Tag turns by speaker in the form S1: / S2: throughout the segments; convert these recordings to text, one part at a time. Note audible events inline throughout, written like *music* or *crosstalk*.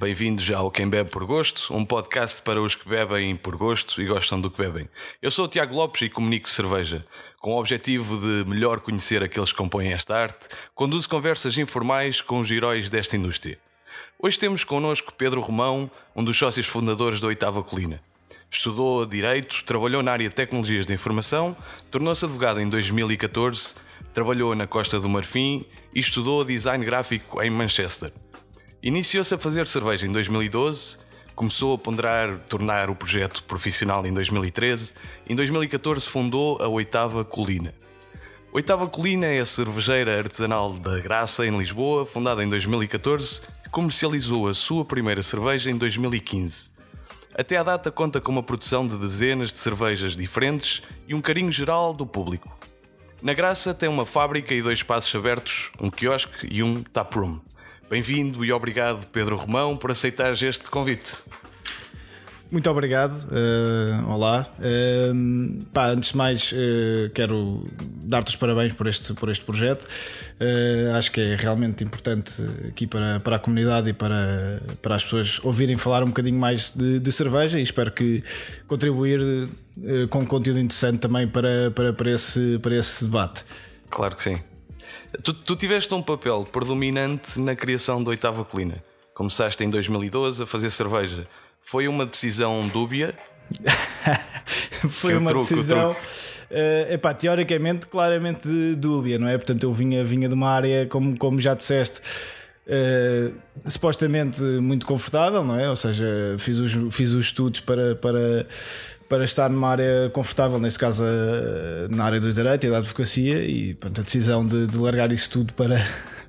S1: Bem-vindos ao Quem Bebe por Gosto, um podcast para os que bebem por gosto e gostam do que bebem. Eu sou o Tiago Lopes e comunico cerveja. Com o objetivo de melhor conhecer aqueles que compõem esta arte, conduzo conversas informais com os heróis desta indústria. Hoje temos connosco Pedro Romão, um dos sócios fundadores da Oitava Colina. Estudou Direito, trabalhou na área de Tecnologias de Informação, tornou-se advogado em 2014, trabalhou na Costa do Marfim e estudou Design Gráfico em Manchester. Iniciou-se a fazer cerveja em 2012, começou a ponderar tornar o projeto profissional em 2013 e em 2014 fundou a Oitava Colina. Oitava Colina é a cervejeira artesanal da Graça, em Lisboa, fundada em 2014, que comercializou a sua primeira cerveja em 2015. Até à data conta com uma produção de dezenas de cervejas diferentes e um carinho geral do público. Na Graça tem uma fábrica e dois espaços abertos, um quiosque e um taproom. Bem-vindo e obrigado, Pedro Romão, por aceitar este convite.
S2: Muito obrigado. Uh, olá. Uh, pá, antes de mais, uh, quero dar-te os parabéns por este, por este projeto. acho que é realmente importante aqui para, para a comunidade e para, para as pessoas ouvirem falar um bocadinho mais de, de cerveja e espero que contribuir com conteúdo interessante também para, para, para, esse, para esse debate.
S1: Claro que sim. Tu, tu tiveste um papel predominante na criação da Oitava Colina. Começaste em 2012 a fazer cerveja. Foi uma decisão dúbia? *laughs*
S2: Foi uma decisão. Uh, epá, teoricamente, claramente dúbia, não é? Portanto, eu vinha, vinha de uma área, como, como já disseste, uh, supostamente muito confortável, não é? Ou seja, fiz os, fiz os estudos para, para, para estar numa área confortável, neste caso na área do direito e da advocacia, e a decisão de, de largar isso tudo para,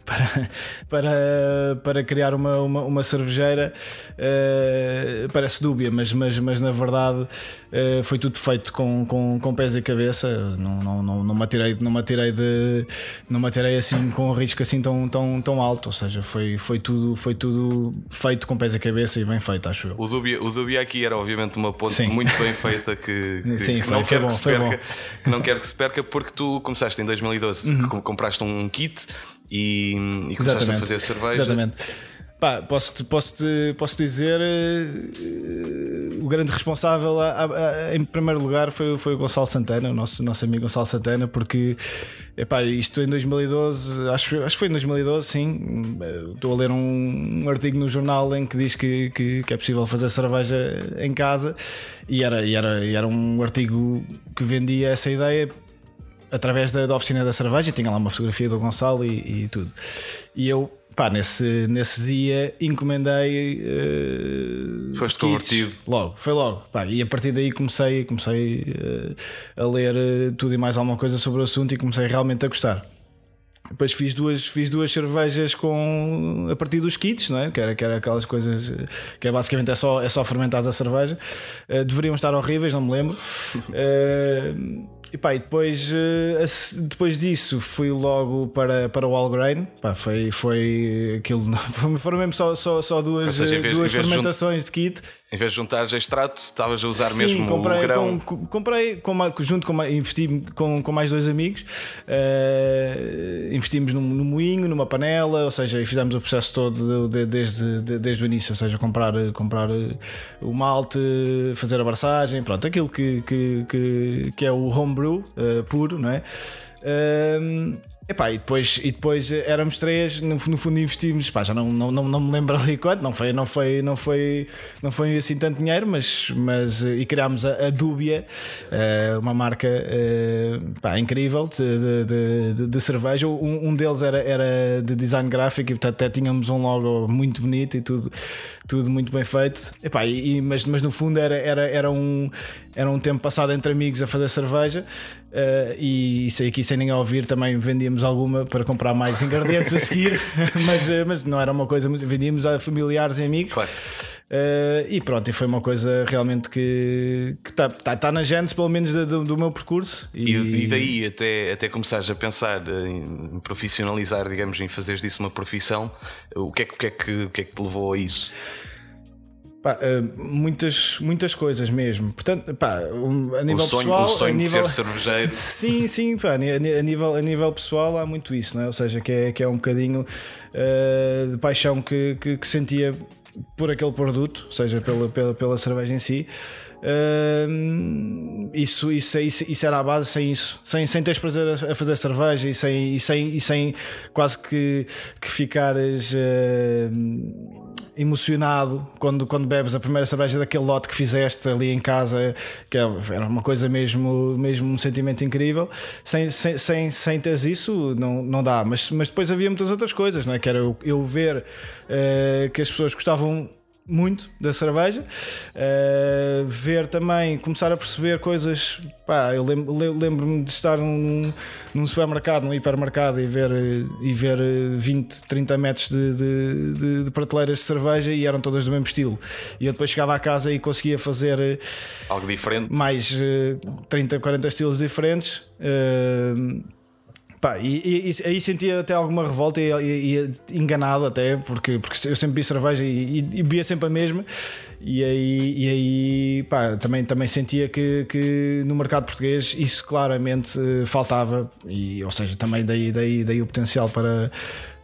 S2: para, para, para criar uma, uma, uma cervejeira uh, parece dúbia, mas, mas, mas na verdade uh, foi tudo feito com, com, com pés e cabeça. Não, não, não, não, me atirei, não, me atirei de, não me atirei assim com um risco assim tão, tão, tão alto. Ou seja, foi, foi, tudo, foi tudo feito com pés e cabeça e bem feito, acho eu.
S1: O dúbia, o dúbia aqui era obviamente uma ponte Sim. muito bem feita que, *laughs* que,
S2: Sim, foi, não foi quer bom, que se perca, bom.
S1: não quer que se perca porque tu começaste em 2012, uhum. compraste um kit e, e começaste Exatamente. a fazer cerveja.
S2: Exatamente. Pá, posso, posso, -te, posso dizer uh, o grande responsável a, a, a, em primeiro lugar foi, foi o Gonçalo Santana, o nosso, nosso amigo Gonçalo Santana, porque epá, isto em 2012, acho, acho que foi em 2012, sim. Estou a ler um, um artigo no jornal em que diz que, que, que, é possível fazer cerveja em casa e era, e era, e era um artigo que vendia essa ideia através da, da, oficina da cerveja, tinha lá uma fotografia do Gonçalo e, e tudo. E eu, pá, nesse, nesse dia encomendei.
S1: Uh, Foste convertido.
S2: Logo, foi logo. Pá, e a partir daí comecei, comecei uh, a ler uh, tudo e mais alguma coisa sobre o assunto e comecei realmente a gostar. Depois fiz duas, fiz duas cervejas com a partir dos kits, não é? Que era, que era aquelas coisas que é basicamente é só, é só fermentar a cerveja. Uh, deveriam estar horríveis, não me lembro. Uh, *laughs* E, pá, e depois, eh, depois disso fui logo para, para o Allgrain. Pá, foi, foi aquilo. *laughs* Foram mesmo só, só, só duas, seja, vez, duas fermentações de, kit.
S1: Em vez de juntar extrato, estavas a usar Sim, mesmo comprei, o grão.
S2: Com, comprei com, junto com investi com, com mais dois amigos. Uh, investimos num, moinho, numa panela, ou seja, fizemos o processo todo de, de, desde, de, desde o início, ou seja, comprar, comprar o malte, fazer a barçagem, pronto, aquilo que, que, que, que é o homebrew uh, puro, não é? Um, Epá, e, depois, e depois éramos três, no, no fundo investimos, pá, já não, não, não, não, me lembro ali quanto, não foi, não foi, não foi, não foi assim tanto dinheiro, mas, mas e criámos a, a Dúbia, uh, uma marca pá, incrível de, de, de, de cerveja. Um, um, deles era, era de design gráfico e portanto até tínhamos um logo muito bonito e tudo, tudo muito bem feito. Epá, e, mas, mas no fundo era, era, era, um, era um tempo passado entre amigos a fazer cerveja uh, e sei aqui sem ninguém ouvir também vendíamos alguma para comprar mais ingredientes a seguir, *laughs* mas, eh, mas não era uma coisa, vendíamos a familiares e amigos. Claro. Uh, e pronto, e foi uma coisa realmente que está tá, tá na gênese, pelo menos, do, do meu percurso.
S1: E... e, daí até, até começares a pensar em profissionalizar, digamos, em fazer disso uma profissão, o que é, o que, é que, o que, é que te levou a isso?
S2: Pá, uh, muitas, muitas coisas mesmo. Portanto, pá, a nível
S1: o sonho,
S2: pessoal.
S1: O sonho
S2: nível,
S1: de ser cervejeiro. *laughs*
S2: Sim, sim, pá, a, nível, a nível pessoal há muito isso, não é? ou seja, que é, que é um bocadinho uh, de paixão que, que, que sentia por aquele produto, seja pela, pela, pela cerveja em si. Uh, isso, isso, isso, isso era a base sem isso, sem, sem teres prazer a, fazer cerveja e sem, e sem, e sem quase que, que ficares uh, emocionado quando, quando bebes a primeira cerveja daquele lote que fizeste ali em casa, que é, era uma coisa mesmo, mesmo um sentimento incrível. Sem, sem, sem, sem teres isso, não, não dá. Mas, mas depois havia muitas outras coisas, não é? que era eu, eu ver uh, que as pessoas gostavam muito da cerveja. Uh, ver também, começar a perceber coisas. Pá, eu lembro-me de estar num, num, supermercado, num hipermercado e ver, e ver 20, 30 metros de, de, de, de, prateleiras de cerveja e eram todas do mesmo estilo. E eu depois chegava à casa e conseguia fazer
S1: algo diferente,
S2: mais 30, eh, 40 estilos diferentes. Uh, Pá, e, e, e, aí sentia até alguma revolta e, e, enganado até, porque, porque eu sempre vi cerveja e, bebia sempre a mesma. E aí, e aí pá, também, também sentia que, que no mercado português isso claramente eh, faltava, e, ou seja, também daí, daí, daí o potencial para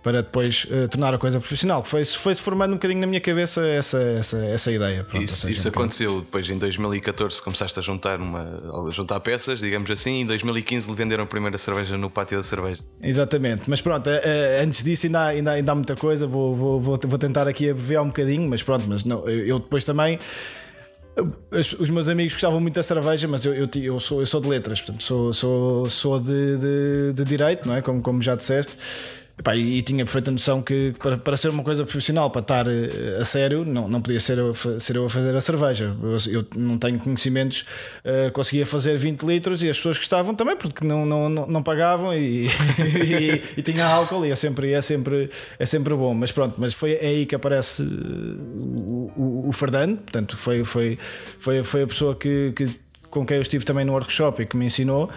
S2: para depois uh, tornar a coisa profissional. Foi-se foi -se formando um bocadinho na minha cabeça essa, essa, essa ideia.
S1: Pronto, isso, seja, isso aconteceu depois em 2014, começaste a juntar, uma, a juntar peças, digamos assim, e em 2015 lhe venderam a primeira cerveja no pátio da cerveja.
S2: Exatamente, mas pronto, uh, antes disso ainda há, ainda, ainda há muita coisa, vou, vou, vou, vou tentar aqui abreviar um bocadinho, mas pronto, mas não, eu depois também. Os meus amigos gostavam muito da cerveja, mas eu, eu, eu, sou, eu sou de letras, portanto, sou, sou, sou de, de, de direito, não é? Como, como já disseste. Epá, e, tinha perfeita noção que para, para ser uma coisa profissional, para estar uh, a sério, não, não podia ser eu, ser eu a fazer a cerveja. Eu, eu não tenho conhecimentos, uh, conseguia fazer 20 litros e as pessoas gostavam também porque não, não, não, não pagavam e, *laughs* e, e, tinha álcool e é sempre, é, sempre, é sempre bom. Mas pronto, mas foi aí que aparece o, o, o Fernando, portanto, foi, foi, foi, foi a pessoa que, que, com quem eu estive também no workshop e que me ensinou.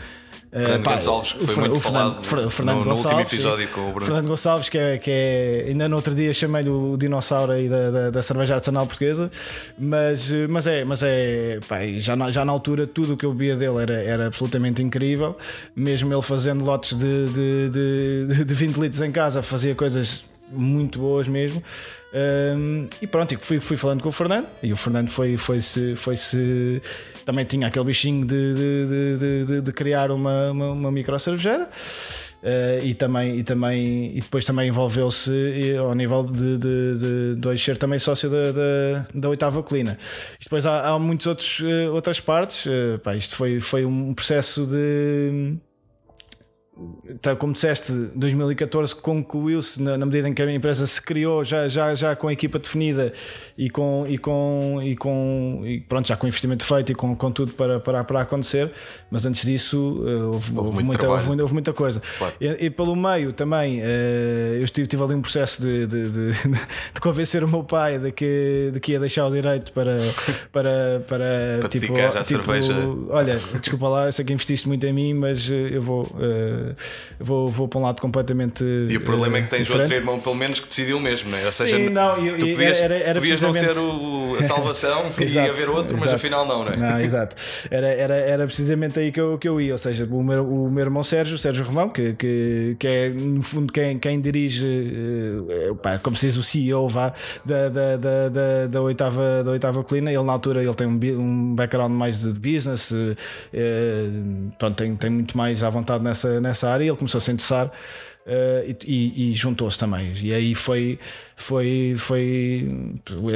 S1: Fernando pá, Gonçalves, que foi muito
S2: o
S1: Fernando,
S2: falado Fernando
S1: no,
S2: Gonçalves,
S1: no último episódio com o Bruno.
S2: Fernando Gonçalves, que é, que é ainda no outro dia chamei-lhe o dinossauro aí da, da, da, cerveja artesanal portuguesa, mas, mas é, mas é pá, já, na, já na altura tudo o que eu via dele era, era absolutamente incrível, mesmo ele fazendo lotes de, de, de, de 20 litros em casa, fazia coisas muito boas mesmo. Um, e pronto, fui, fui falando com o Fernando e o Fernando foi, foi, -se, foi -se, também tinha aquele bichinho de, de, de, de, de criar uma, uma, uma micro cervejeira. Uh, e também e também e depois também envolveu-se ao nível de, de, de, de ser também sócio da, da, da oitava colina e depois há, há muitas outros, uh, outras partes uh, pá, isto foi, foi um processo de como disseste, 2014 concluiu-se na, na, medida em que a empresa se criou já, já, já com a equipa definida e com, e com, e com e pronto, já com investimento feito e com, com tudo para, para, para acontecer, mas antes disso eh, houve, houve, houve muita, houve, houve, muita coisa. Claro. E, e, pelo meio também eh, eu tive, tive ali um processo de, de, de, *laughs* de, convencer o meu pai de que, de que ia deixar o direito para, para, para,
S1: para
S2: tipo,
S1: tipo
S2: cerveja. olha, desculpa lá, eu sei que investiste muito em mim, mas eh, eu vou vou, vou para um lado completamente.
S1: E o problema é que tens
S2: diferente.
S1: outro irmão, pelo menos, que decidiu mesmo, não é? Ou
S2: seja, Sim, não, eu,
S1: tu podias,
S2: era, era
S1: podias
S2: precisamente...
S1: não ser o, a salvação *laughs* e haver outro, exato. mas afinal não, não é?
S2: Não, exato. Era, era, era precisamente aí que eu, que eu ia, ou seja, o meu, o meu irmão Sérgio, Sérgio Romão, que, que, que é no fundo quem, quem dirige, uh, pá, como se diz, o CEO vá, da, da, da, da, da, oitava, da oitava colina. Ele, na altura, ele tem um, um background mais de business, uh, pronto, tem, tem muito mais à vontade nessa, nessa área. Ele começou a se interessar uh, e, e juntou-se também. E aí foi, foi, foi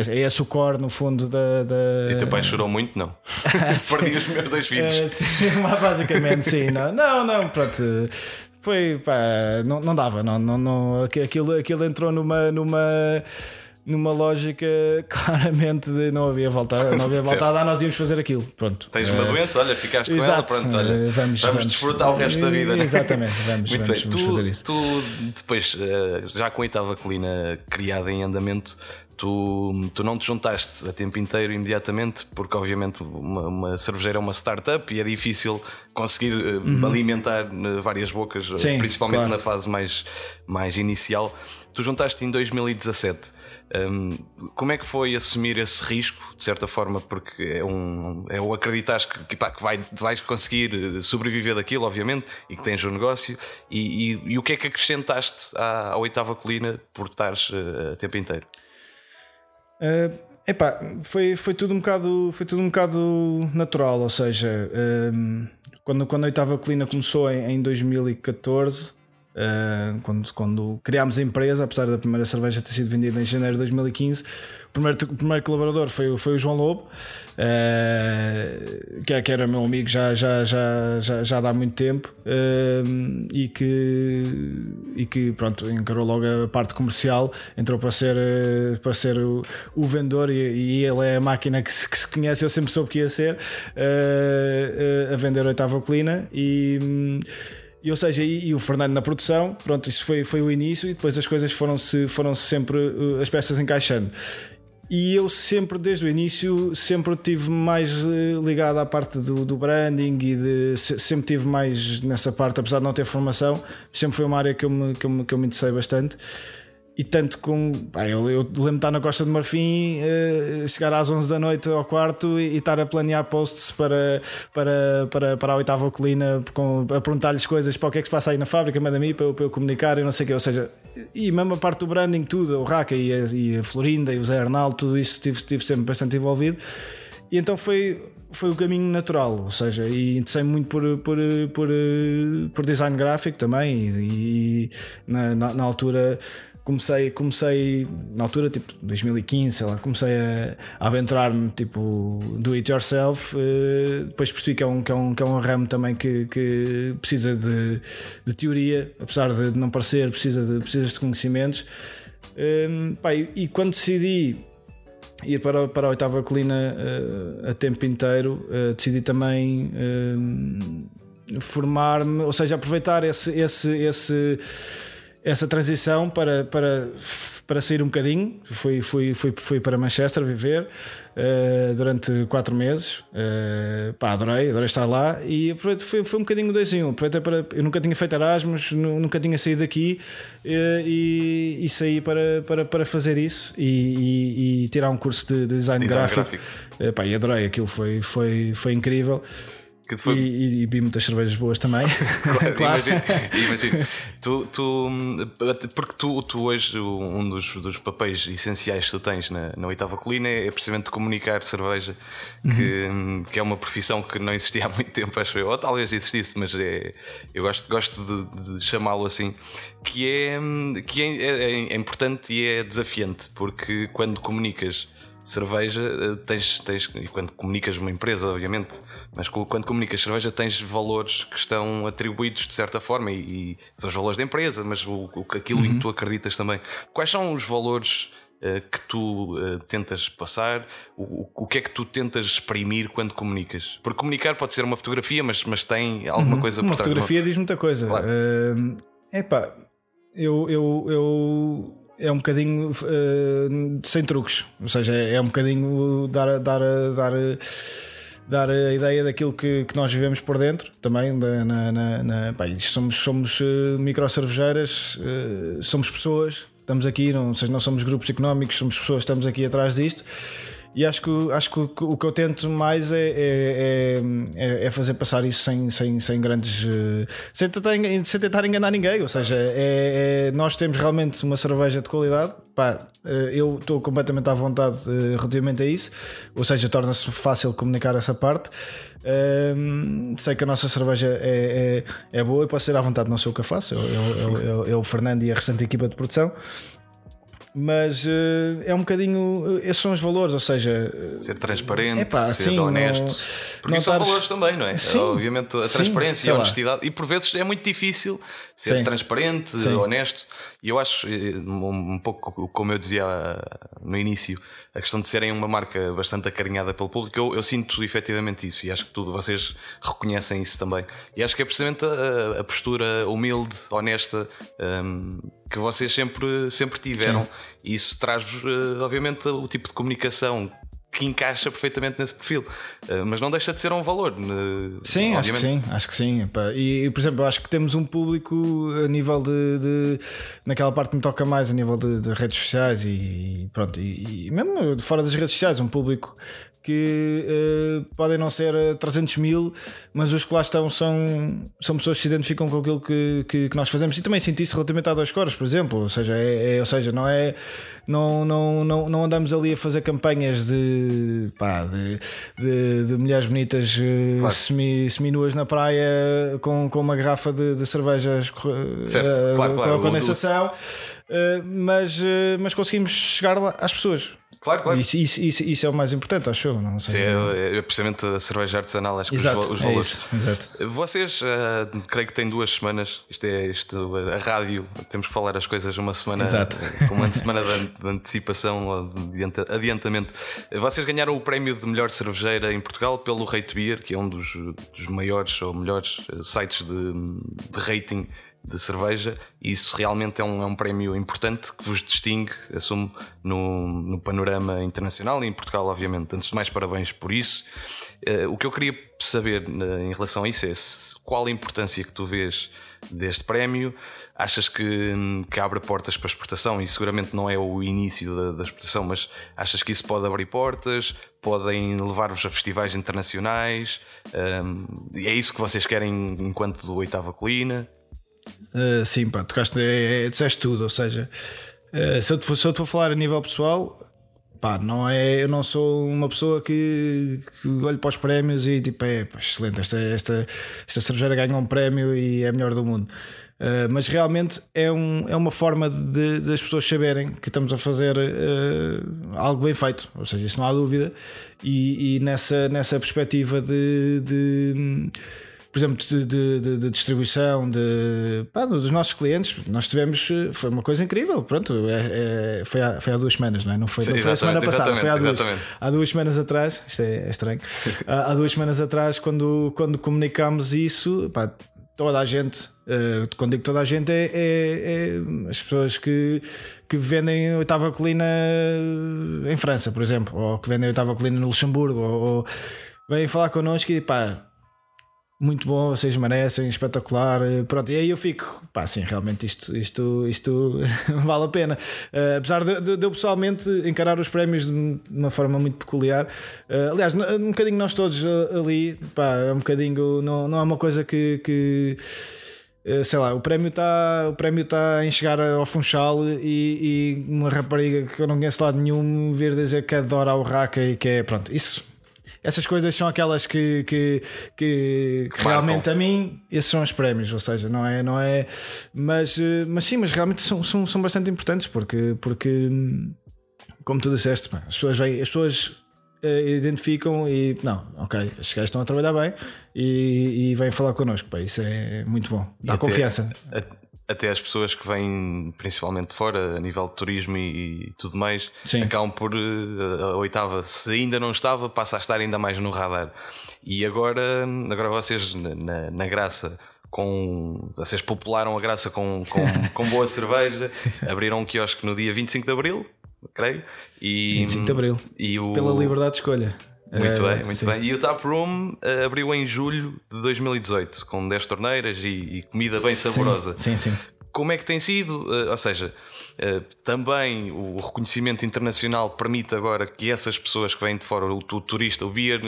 S2: é esse o core no fundo da. da...
S1: E teu pai chorou muito? Não. *laughs* Perdi os meus dois filhos. Uh,
S2: sim, *laughs* basicamente, sim. Não, não, não pronto. Foi, pá, não, não dava, não, não, não, aquilo, aquilo entrou numa. numa numa lógica *laughs* claramente de não havia volta, não havia volta a dar, nós íamos fazer aquilo. Pronto.
S1: Tens uma uh, doença, olha, ficaste com ela, pronto, olha, vamos, vamos, vamos desfrutar o resto da vida.
S2: Né? Exatamente, vamos, Muito vamos, bem. Vamos
S1: tu,
S2: fazer isso.
S1: Tu, depois, eh, já com a oitava colina criada em andamento, Tu, tu não te juntaste a tempo inteiro imediatamente, porque obviamente uma, uma cervejeira é uma startup e é difícil conseguir eh, uhum. alimentar várias bocas,
S2: Sim,
S1: principalmente
S2: claro.
S1: na fase mais, mais inicial. Tu juntaste em 2017. Um, como é que foi assumir esse risco, de certa forma, porque é um, é um acreditar que, pá, que vai, vais conseguir eh, sobreviver daquilo, obviamente, e que tens um negócio, e, e, e o que é que acrescentaste à, à oitava colina por estares uh, tempo inteiro?
S2: Uh, epá, foi, foi, tudo um bocado, foi tudo um bocado natural, ou seja, um, quando, quando a oitava colina começou em, em 2014, uh, quando, quando criámos a empresa, apesar da primeira cerveja ter sido vendida em janeiro de 2015 primeiro, o primeiro colaborador foi, foi o João Lobo, uh, que, é, que era meu amigo já, já, já, já, já há muito tempo uh, e, que, e que pronto, encarou logo a parte comercial, entrou para ser, para ser o, o vendedor e, e, ele é a máquina que se, que se conhece, eu sempre soube que ia ser a vender oitava colina e. E, ou seja, e, e, o Fernando na produção, pronto, isso foi, foi o início e depois as coisas foram-se foram -se sempre as peças encaixando. E eu sempre, desde o início, sempre tive mais eh, ligado à parte do, do branding e de, sempre tive mais nessa parte, apesar de não ter formação, sempre foi uma área que eu me, que eu que eu me interessei bastante. E tanto com. Pá, eu, eu lembro de estar na Costa de Marfim, uh, chegar às 11 da noite ao quarto e, e, estar a planear posts para, para, para, para a oitava colina, com, a perguntar-lhes coisas para o que é que se passa aí na fábrica, manda mim para, para eu comunicar e não sei o quê. Ou seja, e mesmo a parte do branding, tudo, o Raca e a, e a Florinda e o Zé Arnaldo, tudo isso estive, estive sempre bastante envolvido. E então foi, foi o caminho natural, ou seja, e interessei muito por, por, por, por design gráfico também, e, e na, na, na altura comecei, comecei na altura, tipo 2015, sei lá, comecei a, a aventurar-me tipo do it yourself. Uh, depois percebi que é um, que é um, que é um ramo também que, que precisa de, de teoria, apesar de não parecer, precisa de, precisa de conhecimentos. Um, pá, e, e, quando decidi ir para, para a oitava colina uh, a tempo inteiro, uh, decidi também ehm, formar-me, ou seja, aproveitar esse, esse, esse essa transição para, para, para sair um bocadinho. Fui, fui, fui, fui para Manchester viver uh, durante quatro meses. Uh, pá, adorei, adorei estar lá e foi, foi um bocadinho dois em um. Aproveitei para, eu nunca tinha feito Erasmus, nunca tinha saído daqui uh, e, e saí para, para, para fazer isso e, e, e tirar um curso de, de design, design gráfico. gráfico. pá, e adorei, aquilo foi, foi, foi incrível. Foi... E, e, vi muitas cervejas boas também. *laughs* *laughs*
S1: claro, claro. Imagino, Tu, tu, porque tu, tu hoje, um dos, dos papéis essenciais que tu tens na, na oitava colina é precisamente comunicar cerveja, que, uhum. que é uma profissão que não existia há muito tempo, acho eu. Ou talvez existisse, mas é, eu gosto, gosto de, de chamá-lo assim. Que, é, que é, é, é importante e é desafiante, porque quando comunicas cerveja, eh, tens, tens, e quando comunicas uma empresa, obviamente, mas quando comunicas cerveja, tens valores que estão atribuídos de certa forma e, e são os valores da empresa, mas o, o aquilo uhum. em que tu acreditas também. Quais são os valores uh, que tu uh, tentas passar? O, o, que é que tu tentas exprimir quando comunicas? Porque comunicar pode ser uma fotografia, mas, mas tem alguma uhum. coisa
S2: por Uma fotografia diz muita coisa. Claro. Uh, epá, eu, eu, eu é um bocadinho uh, sem truques, ou seja, é, é um bocadinho dar, dar, dar, dar a ideia daquilo que, que nós vivemos por dentro também. Na, na, na, pá, somos somos uh, micro cervejeiras, uh, somos pessoas, estamos aqui, não, seja, não somos grupos económicos, somos pessoas, estamos aqui atrás disto. E acho que, acho que o que eu tento mais é, é, é, é fazer passar isso sem, sem, sem grandes. Eh, sem tentar, sem tentar enganar ninguém. Ou seja, é, é, nós temos realmente uma cerveja de qualidade. Pá, eh, eu estou completamente à vontade eh, relativamente a isso. Ou seja, torna-se fácil comunicar essa parte. Sei que a nossa cerveja é, é, é boa e posso ser à vontade, não sei o que eu faço. É o Fernando e a restante equipa de produção mas uh, é um bocadinho. Esses são os valores, ou seja.
S1: Ser transparente, epá, ser sim, honesto. Não, porque não são tares... valores também, não é? Sim, Obviamente a sim, transparência a honestidade. Lá. E por vezes é muito difícil ser sim. transparente, sim. honesto. E eu acho, eh, um pouco como eu dizia no início, a questão de serem uma marca bastante acarinhada pelo público, eu, eu sinto efetivamente isso e acho que tudo, vocês reconhecem isso também. E acho que é precisamente a, a postura humilde, honesta, um, que vocês sempre, sempre tiveram. Sim. E isso traz, eh, obviamente, o tipo de comunicação que encaixa perfeitamente nesse perfil. Uh, mas não deixa de ser um valor. Uh,
S2: sim, acho que sim, acho que sim. E, por exemplo, acho que temos um público a nível de. de naquela parte que me toca mais, a nível de, de redes sociais e, pronto. E, e, mesmo fora das redes sociais, um público que uh, podem não ser 300 mil, mas os que lá estão são, são pessoas que se identificam com aquilo que, que, que nós fazemos e também senti isso relativamente a dois cores, por exemplo. Ou seja, é, é, ou seja não, é, não, não, não, não andamos ali a fazer campanhas de, pá, de, de, de mulheres bonitas claro. semi, semi-nuas na praia com, com uma garrafa de, de cervejas
S1: certo, uh, claro, claro,
S2: com a condensação, uh, mas, mas conseguimos chegar lá às pessoas.
S1: Claro, claro.
S2: Isso, isso, isso, isso, é o mais importante, acho eu. Não sei.
S1: Sim, é, é precisamente a cerveja artesanal, acho que
S2: exato,
S1: os, os
S2: é valores. Isso. *laughs*
S1: Vocês, uh, creio que têm duas semanas, isto é isto, a rádio, temos que falar as coisas uma semana
S2: exato. *laughs*
S1: uma semana de, antecipação ou de adiantamento. Vocês ganharam o prémio de melhor cervejeira em Portugal pelo Rate Beer, que é um dos, dos maiores ou melhores eh, sites de, de rating de cerveja, e isso realmente é um, é um prémio importante que vos distingue, assumo, no, no panorama internacional e em Portugal, obviamente. Antes de mais, parabéns por isso. Uh, o que eu queria saber uh, em relação a isso é se, qual a importância que tu vês deste prémio. Achas que, que abre portas para exportação e seguramente não é o início da, da exportação, mas achas que isso pode abrir portas? Podem levar-vos a festivais internacionais? Um, é isso que vocês querem enquanto do Oitava Colina?
S2: Uh, sim, pá, tocaste, é, é, disseste tudo. Ou seja, uh, se, eu te se eu te for falar a nível pessoal, pá, não é, eu não sou uma pessoa que, que olho para os prémios e tipo, é pá, excelente, esta, esta, esta cervejeira ganhou um prémio e é a melhor do mundo. Uh, mas realmente é, um, é uma forma de, das pessoas saberem que estamos a fazer uh, algo bem feito, ou seja, isso não há dúvida. E, e nessa, nessa perspectiva de, de por exemplo, de, de, de distribuição de, pá, dos nossos clientes, nós tivemos, foi uma coisa incrível. Pronto, é, é, foi, há, foi há duas semanas, não é? Não foi, não foi a semana passada, foi há duas, há duas semanas atrás. Isto é, é estranho. *laughs* há, há, duas semanas atrás, quando, quando comunicámos isso, pá, toda a gente, uh, quando digo toda a gente, é, é, é, as pessoas que, que vendem oitava colina em França, por exemplo, ou que vendem oitava colina no Luxemburgo, ou, ou vêm falar connosco e pá muito bom, vocês merecem, espetacular. Eh, pronto, e aí eu fico, pá, sim, realmente isto, isto, isto *laughs* vale a pena. Uh, apesar de, de, de, eu pessoalmente encarar os prémios de uma forma muito peculiar. Uh, aliás, um bocadinho nós todos ali, pá, é um bocadinho, não, não é uma coisa que. que sei lá, o prémio está o prémio está em chegar ao Funchal e, e, uma rapariga que eu não conheço lado nenhum vir dizer que adora o Raca e que é pronto, isso essas coisas são aquelas que, que, que, que realmente a mim, esses são os prémios, ou seja, não é, não é, mas, eh, mas sim, mas realmente são, são, são bastante importantes porque, porque como tu disseste, as pessoas, vêm, as pessoas uh, identificam e não, ok, estes gajos estão a trabalhar bem e, e vêm falar connosco, pá, isso é muito bom, dá confiança.
S1: até as pessoas que vêm principalmente de fora, a nível de turismo e, e tudo mais,
S2: Sim.
S1: acabam por uh, a oitava. Se ainda não estava, passa a estar ainda mais no radar. E agora, agora vocês na, na graça. Com, vocês popularam a graça com, com, *laughs* com boa cerveja, abriram um quiosque no dia 25 de Abril, creio. E,
S2: 25 de Abril,
S1: e o,
S2: pela liberdade de escolha.
S1: Muito é, bem, muito sim. bem. E o Tap Room uh, abriu em julho de 2018, com 10 torneiras e, e comida bem
S2: sim,
S1: saborosa.
S2: Sim, sim.
S1: Como é que tem sido? Uh, ou seja, uh, também o reconhecimento internacional permite agora que essas pessoas que vêm de fora, o, o turista, o beer,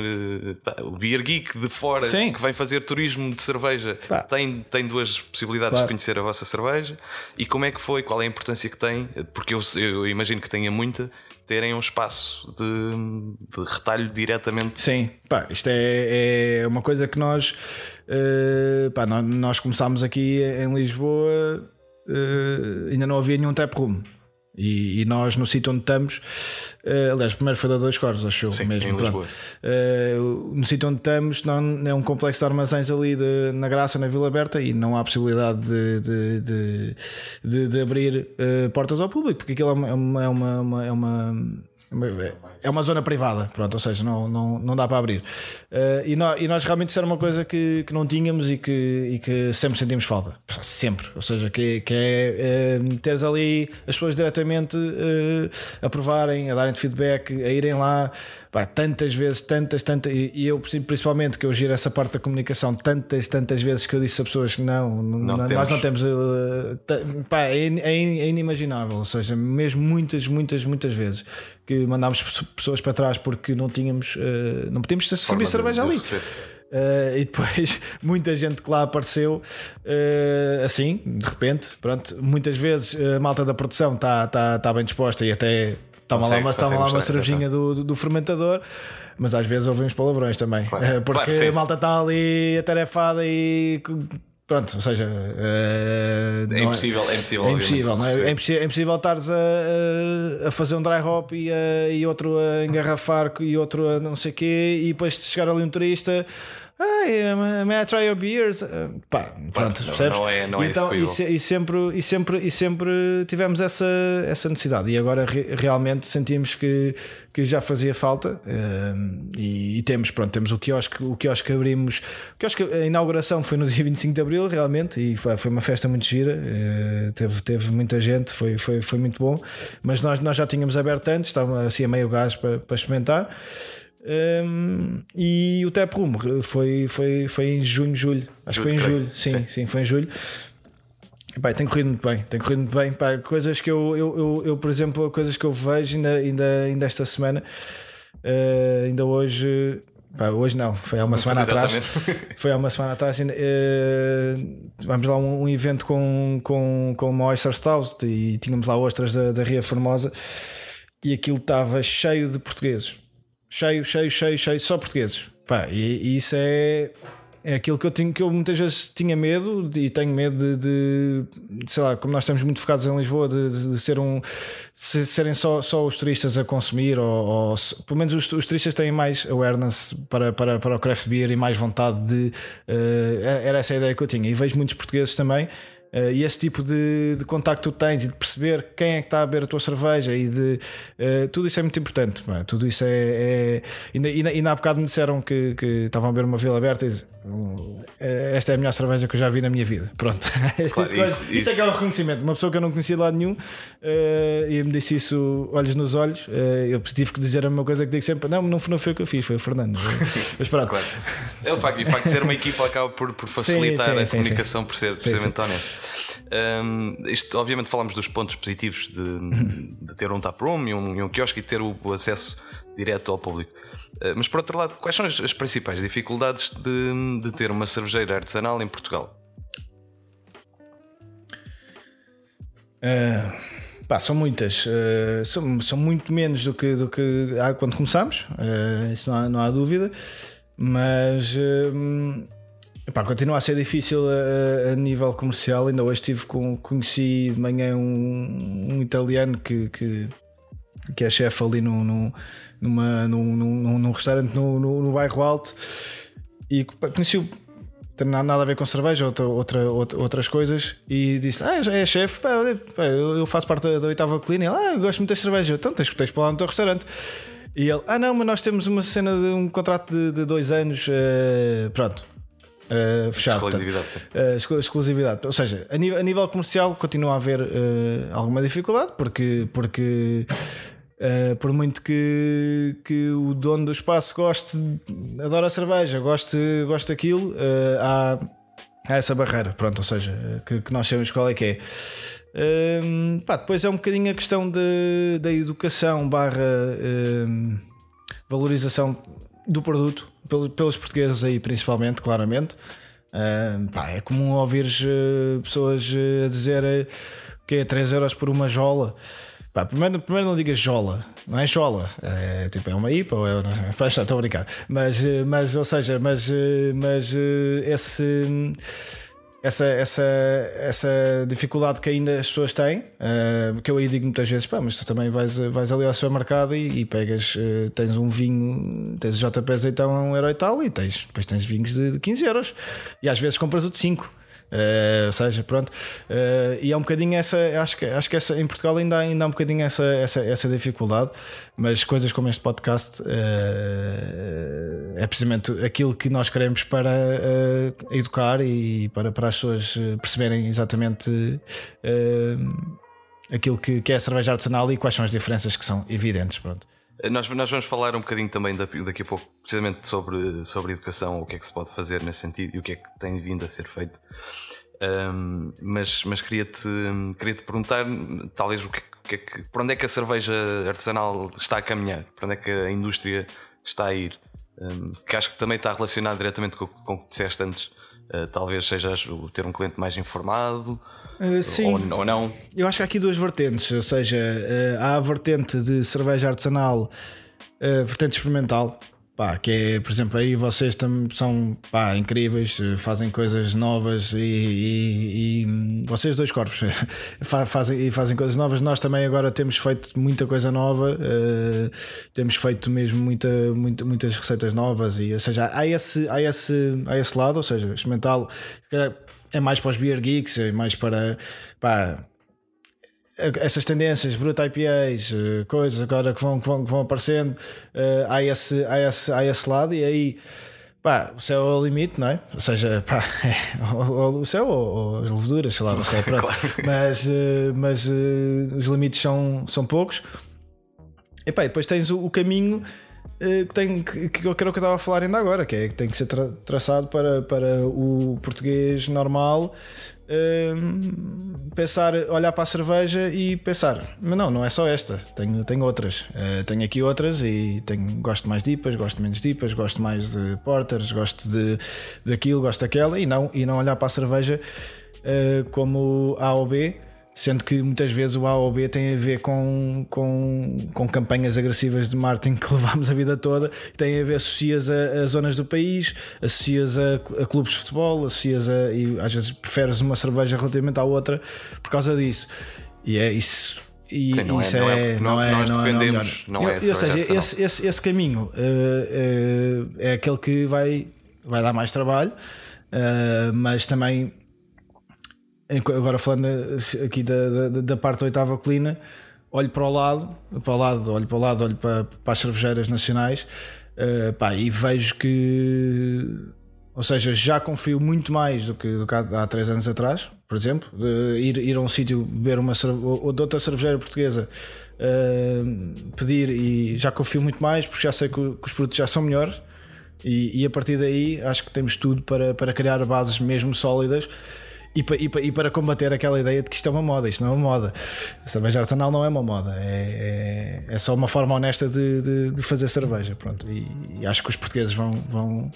S1: o beer geek de fora,
S2: sim.
S1: que vem fazer turismo de cerveja, tem, tem duas possibilidades claro. de conhecer a vossa cerveja. E como é que foi? Qual é a importância que tem? Porque eu, eu imagino que tenha muita terem um espaço de, de retalho diretamente.
S2: Sim, pá, isto é, é uma coisa que nós, uh, pá, nós, nós começámos aqui em Lisboa, uh, ainda não havia nenhum tap room. E, e, nós, no sítio onde estamos, uh, aliás, primeiro foi da dois cores, acho
S1: Sim,
S2: mesmo. Uh, no sítio onde estamos, não, é um complexo de armazéns ali de, na Graça, na Vila Aberta, e não há possibilidade de, de, de, de, de abrir uh, portas ao público, porque aquilo é uma, é uma, é uma, é uma é uma zona privada, pronto, ou seja, não, não, não dá para abrir. Uh, e, nós, e nós realmente isso era uma coisa que, que não tínhamos e que, e que sempre sentimos falta. Sempre. Ou seja, que, que é uh, teres ali as pessoas diretamente uh, a provarem, a darem feedback, a irem lá pá, tantas vezes, tantas, tantas, e eu principalmente que eu giro essa parte da comunicação, tantas, tantas vezes que eu disse a pessoas que não, não nós temos. não temos, uh, pá, é, é, é, inimaginável, ou seja, mesmo muitas, muitas, muitas vezes que mandámos pessoas para trás porque não tínhamos, uh, não podíamos servir cerveja ali. Uh, e depois *laughs* muita gente que lá apareceu uh, assim, de repente. Pronto, muitas vezes a malta da produção está tá, tá bem disposta e até toma lá, toma lá uma cervejinha do, do, do, fermentador. Mas às vezes ouvimos palavrões também, claro. porque claro, a malta está ali atarefada e Pronto, ou seja, uh,
S1: é, impossível, é, é impossível,
S2: é impossível, não é? É impossível, é impossível estares a, a fazer um dry hop e, a, e outro a engarrafar e outro a não sei o quê, e depois chegar ali um turista Hey, may I try your beers? Uh, pá, pronto, não, percebes?
S1: Não é, não é então,
S2: e, e, sempre, e, sempre, e sempre tivemos essa, essa necessidade. E agora re, realmente sentimos que, que já fazia falta. Uh, e, e, temos, pronto, temos o quiosque, o quiosque abrimos. O quiosque, a inauguração foi no dia *laughs* 25 de Abril, realmente, e foi, foi uma festa muito gira. Uh, teve, teve muita gente, foi, foi, foi muito bom. Mas nós, nós já tínhamos aberto antes, estava assim a meio gás para, para experimentar. Um, e o Tap Room foi, foi, foi em junho, julho. Acho que foi em julho. Sim, sim, sim, foi em julho. Pai, tem corrido muito bem, tem corrido muito bem. Coisas que eu, eu, eu, eu, por exemplo, coisas que eu vejo ainda, ainda, ainda esta semana, uh, ainda hoje. Pá, hoje não, foi há uma semana atrás. Foi há uma semana atrás. Uh, vamos lá um, um, evento com, com, com uma Oyster Stout e tínhamos lá ostras da, da Ria Formosa e aquilo estava cheio de portugueses cheio, cheio, cheio, cheio, só portugueses. Pá, e, e, isso é, é aquilo que eu, tinha, que eu muitas vezes tinha medo e tenho medo de, de, de sei lá, como nós estamos muito focados em Lisboa, de, de ser um, de serem só, só os turistas a consumir, ou, ou pelo menos os, os, turistas têm mais awareness para, para, para o craft beer e mais vontade de. Uh, era essa a ideia que eu tinha. E vejo muitos portugueses também Uh, e esse tipo de, de contacto que tu tens e de perceber quem é que está a beber a tua cerveja e de uh, tudo isso é muito importante. Tudo isso é. é ainda, ainda há bocado me disseram que, que estavam a beber uma vila aberta e dizem, eh, esta é a melhor cerveja que eu já vi na minha vida. *laughs* Pronto. Claro, tipo isso, isso, é que é o reconhecimento. Uma pessoa que eu não conhecia de lado nenhum uh, e me disse isso olhos nos olhos. eu tive que dizer a mesma coisa que digo sempre: não, não, não foi o que eu fiz, foi o Fernando. *laughs* Mas pronto.
S1: Claro. É o facto, de ser uma equipa acaba por, por facilitar sim, sim, a sim, comunicação por ser, ser honesto. Um, isto, obviamente, falamos dos pontos positivos de, de ter um taproom e um, e um quiosque e ter o, o acesso direto ao público. Uh, mas, por outro lado, quais são as, as principais dificuldades de, de, ter uma cervejeira artesanal em Portugal?
S2: Uh, pá, são muitas, uh, são, são muito menos do que, do que há quando começamos, isso não há, não há dúvida, mas Epá, continua a ser difícil a, a, nível comercial. Ainda hoje tive com, conheci de manhã um, um italiano que, que, que é chefe ali no, no, numa, num, num, num restaurante no, no, no, bairro Alto e conheci o. Tem nada a ver com cerveja, outra, outra, outra, outras coisas, e disse: Ah, é chefe, eu faço parte da, oitava colina. Ele, ah, eu gosto muito das cervejas, então tens, tens para lá no teu restaurante. E ele, ah, não, mas nós temos uma cena de um contrato de, de dois anos, uh, pronto, Uh, fechado. Exclusividade. Uh, exclusividade. Ou seja, a nível, a nível, comercial continua a haver uh, alguma dificuldade porque, porque por muito que, que o dono do espaço goste, adora a cerveja, goste, goste daquilo, há, há essa barreira. Pronto, ou seja, que, que nós sabemos qual é que é. Pá, depois é um bocadinho a questão de, da educação barra valorização do produto pelos portugueses aí principalmente, claramente. Uh, pá, é comum ouvir uh, pessoas uh, a dizer que é 3 euros por uma jola. Pá, primeiro, primeiro não digas jola, não é jola, é tipo é uma IPA ou é. *laughs* Estou a brincar, mas, mas ou seja, mas, mas esse essa, essa, essa dificuldade que ainda as pessoas têm, uh, que eu aí digo muitas vezes, pá, mas tu também vais, vais ali ao supermercado e, e pegas, uh, tens um vinho, tens o JP azeitão a um euro e tal, e tens, depois tens vinhos de, de 15 euros, e às vezes compras o de 5. Uh, ou seja, pronto, uh, e é um bocadinho essa, acho que, acho que essa, em Portugal ainda há, ainda há um bocadinho essa, essa, essa dificuldade, mas coisas como este podcast uh, é precisamente aquilo que nós queremos para educar e para, para as pessoas perceberem exatamente aquilo que, que é a cerveja artesanal e quais são as diferenças que são evidentes. Pronto.
S1: Nós, nós vamos falar um bocadinho também daqui a pouco, precisamente sobre, sobre educação, o que é que se pode fazer nesse sentido e o que é que tem vindo a ser feito. Um, mas mas queria-te queria -te perguntar, talvez, o que, que é que, onde é que a cerveja artesanal está a caminhar? Para onde é que a indústria está a ir? Um, que acho que também está relacionado diretamente com, com o que disseste antes. Uh, talvez sejas o ter um cliente mais informado.
S2: Uh, sim,
S1: ou, ou, não.
S2: Eu acho que há aqui duas vertentes, ou seja, uh, há a vertente de cerveja artesanal, vertente experimental, Pá, que é, por exemplo, aí vocês são pá, incríveis, eh, fazem coisas novas e, e, e vocês dois corpos *laughs* fazem, fazem coisas novas. Nós também agora temos feito muita coisa nova, uh, temos feito mesmo muita, muita, muitas receitas novas, e ou seja, há esse, há esse, há esse lado, ou seja, experimental é mais para os beer geeks, é mais para pá, essas tendências, bruto IPAs, eh, coisas agora que vão, que vão, que vão aparecendo, uh, há, esse, há, esse, há esse lado, e aí pá, o céu é o limite, não é? Ou seja, *laughs* pá, é, o, o céu ou, ou, as leveduras, sei lá, não sei, *laughs* pronto. claro. Mas, uh, mas os limites são, são poucos. E pá, depois tens o, o caminho que, tem, que, que, que era o que eu estava a falar ainda agora, que é que tem que ser tra traçado para, para o português normal pensar, olhar para a cerveja e pensar, mas não, não é só esta, tenho, tenho outras. Uh, tenho aqui outras e tenho, gosto mais de IPAs, gosto menos de IPAs, gosto mais de porters, gosto de daquilo, gosto daquela, e não, e não olhar para a cerveja uh, como A ou B Sendo que muitas vezes o A ou B tem a ver com, com, com campanhas agressivas de marketing que *laughs* levámos a vida toda, tem a ver, associas a, a zonas do país, associas a, a, clubes de futebol, associas a. e às vezes preferes uma cerveja relativamente à outra por causa disso. E é isso. E
S1: Sim, não,
S2: isso
S1: é, é, não é, nós
S2: não
S1: é, defendemos, não é,
S2: ou seja, esse, esse, esse, caminho uh, uh, é aquele que vai, vai dar mais trabalho, uh, mas também agora falando aqui da, da, da parte da oitava colina, olho para o lado, para o lado, olho para o lado, olho para, para as cervejeiras nacionais uh, pá, e vejo que, ou seja, já confio muito mais do que, do que há, há três anos atrás, por exemplo, de ir, ir a um sítio beber uma ou de outra cervejeira portuguesa. Uh, pedir e já confio muito mais porque já sei que, que os produtos já são melhores e, e, a partir daí acho que temos tudo para, para criar bases mesmo sólidas e, e, e, para combater aquela ideia de que isto é uma moda, isto não é uma moda. A cerveja artesanal não é uma moda, é, é, é só uma forma honesta de, de, de fazer cerveja. Pronto. E, e, acho que os portugueses vão, vão,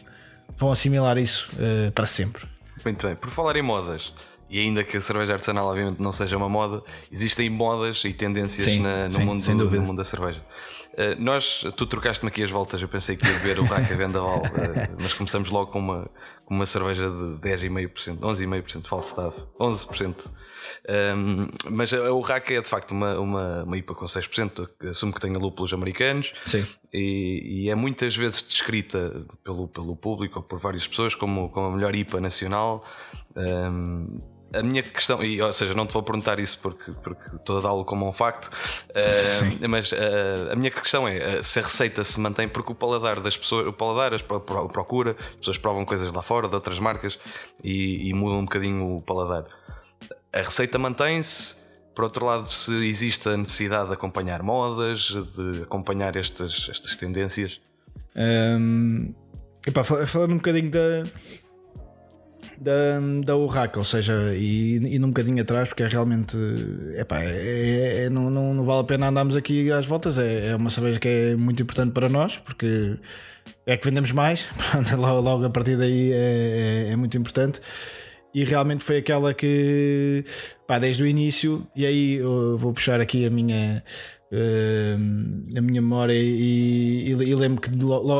S2: vão assimilar isso uh, para sempre.
S1: Muito bem, por falar em modas, e ainda que a cerveja artesanal obviamente não seja uma moda, existem modas e tendências sim, na, no, sim, mundo, no mundo da cerveja. Uh, nós, tu trocaste-me aqui as voltas, eu pensei que ia beber o Raca Vendaval, uh, mas começamos logo com uma, uma cerveja de 10,5%, 11,5% de falsidade, 11%. Um, mas o Rack é de facto uma, uma, uma IPA com 6%, assumo que tenha lúpulos americanos
S2: Sim.
S1: E, e, é muitas vezes descrita pelo, pelo público ou por várias pessoas como, como a melhor IPA nacional. Um, a minha questão, e, ou seja, não te vou perguntar isso porque, porque estou a dá-lo como um facto, uh, mas uh, a minha questão é uh, se a receita se mantém, porque o paladar das pessoas, o paladar as procura, as pessoas provam coisas lá fora, de outras marcas, e, e mudam um bocadinho o paladar. A receita mantém-se. Por outro lado, se existe a necessidade de acompanhar modas, de acompanhar estas, estas tendências.
S2: Um, epá, falando um bocadinho da, da, da Urraca, ou seja, e, num bocadinho atrás, porque é realmente epá, é, é, é, não, não, não, vale a pena andarmos aqui às voltas. É, é uma cerveja que é muito importante para nós, porque é que vendemos mais, *laughs* logo, logo a partir daí é, é, é muito importante e realmente foi aquela que pá, desde o início, e aí vou puxar aqui a minha uh, a minha memória e, e, e lembro que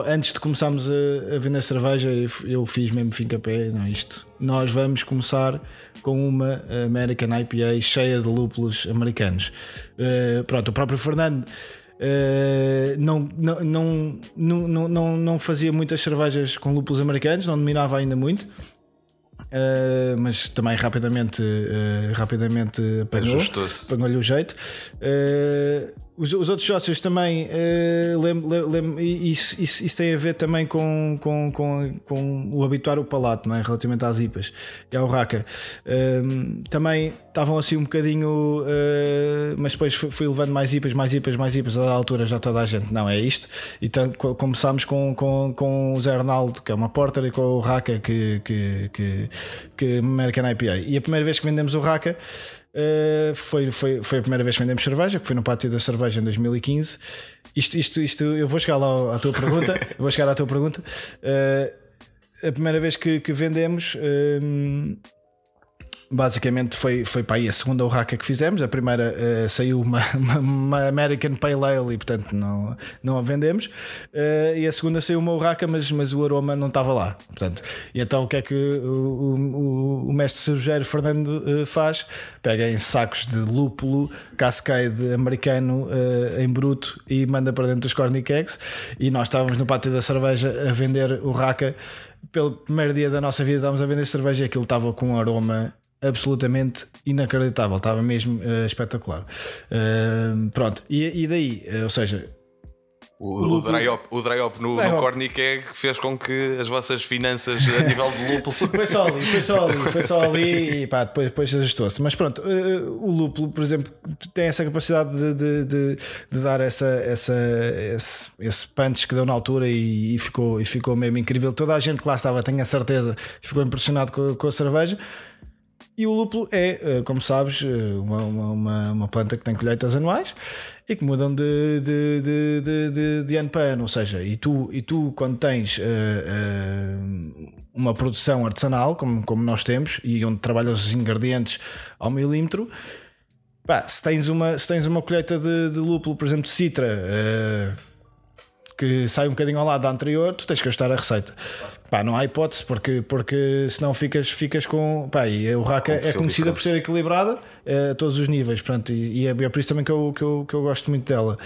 S2: antes de começarmos a, a, vender cerveja eu fiz mesmo fim pé, não isto. Nós vamos começar com uma American IPA cheia de lúpulos americanos. Uh, pronto, o próprio Fernando Uh, não, não, não, não, não, não fazia muitas cervejas com lúpulos americanos, não dominava ainda muito. Uh, mas também rapidamente, uh, rapidamente apanhou-lhe o jeito. Uh, os, os, outros sócios também uh, lem, lem, isso, isso, isso, tem a ver também com, com, com, com o habituar o palato, não é? relativamente às IPAs e ao Raka. Uh, também estavam assim um bocadinho, uh, mas depois fui, fui, levando mais IPAs, mais IPAs, mais IPAs. A altura já toda a gente, não é isto. Então começámos com, com, com o Zé Arnaldo, que é uma porter, e com o Raka, que, que, que, que American IPA. E a primeira vez que vendemos o Raka. Uh, foi, foi, foi a primeira vez que vendemos cerveja, que foi no pátio da cerveja em 2015. Isto, isto, isto eu vou chegar lá à tua pergunta. *laughs* vou chegar à tua pergunta. Uh, a primeira vez que, que vendemos. Uh, basicamente foi, foi para aí a segunda urraca que fizemos. A primeira uh, saiu uma, *laughs* uma, uma, American Pale Ale e portanto não, não a vendemos. Uh, e a segunda saiu uma urraca, mas, mas o aroma não estava lá. Portanto, e então o que é que o, o, o mestre cervejeiro Fernando uh, faz? Pega em sacos de lúpulo, cascade americano em bruto e manda para dentro dos corny cakes. E nós estávamos no pátio da cerveja a vender urraca. Pelo primeiro dia da nossa vida estávamos a vender cerveja e aquilo estava com um aroma absolutamente inacreditável, estava mesmo uh, espetacular. Uh, pronto, e, e daí, uh, ou seja,
S1: o, o, dry o dry up no, no Cornic Egg fez com que as vossas finanças a nível de lúpulo. *laughs*
S2: foi só ali, foi só ali, foi só ali *laughs* e pá, depois, depois ajustou-se. Mas pronto, o lúpulo, por exemplo, tem essa capacidade de, de, de, de dar essa, essa, esse, esse punch que deu na altura e, e, ficou, e ficou mesmo incrível. Toda a gente que lá estava, tenho a certeza, ficou impressionado com, com a cerveja. E o lúpulo é, eh, como sabes, eh, uma, uma, uma planta que tem colheitas anuais e que mudam de, de, de, de, de ano para ano. Ou seja, e tu, e tu quando tens uh, uh, uma produção artesanal, como, como nós temos, e onde trabalhas os ingredientes ao milímetro, pá, se, tens uma, se tens uma colheita de, lúpulo, por exemplo, de citra. Uh, que sai um bocadinho ao lado da anterior, tu tens que ajustar a receita. Pá, não há hipótese, porque, porque senão ficas, ficas com. Pá, e a urraca é conhecida por ser equilibrada eh, a todos os níveis, pronto, e, e é, é por isso também que eu, que, eu, que eu gosto muito dela.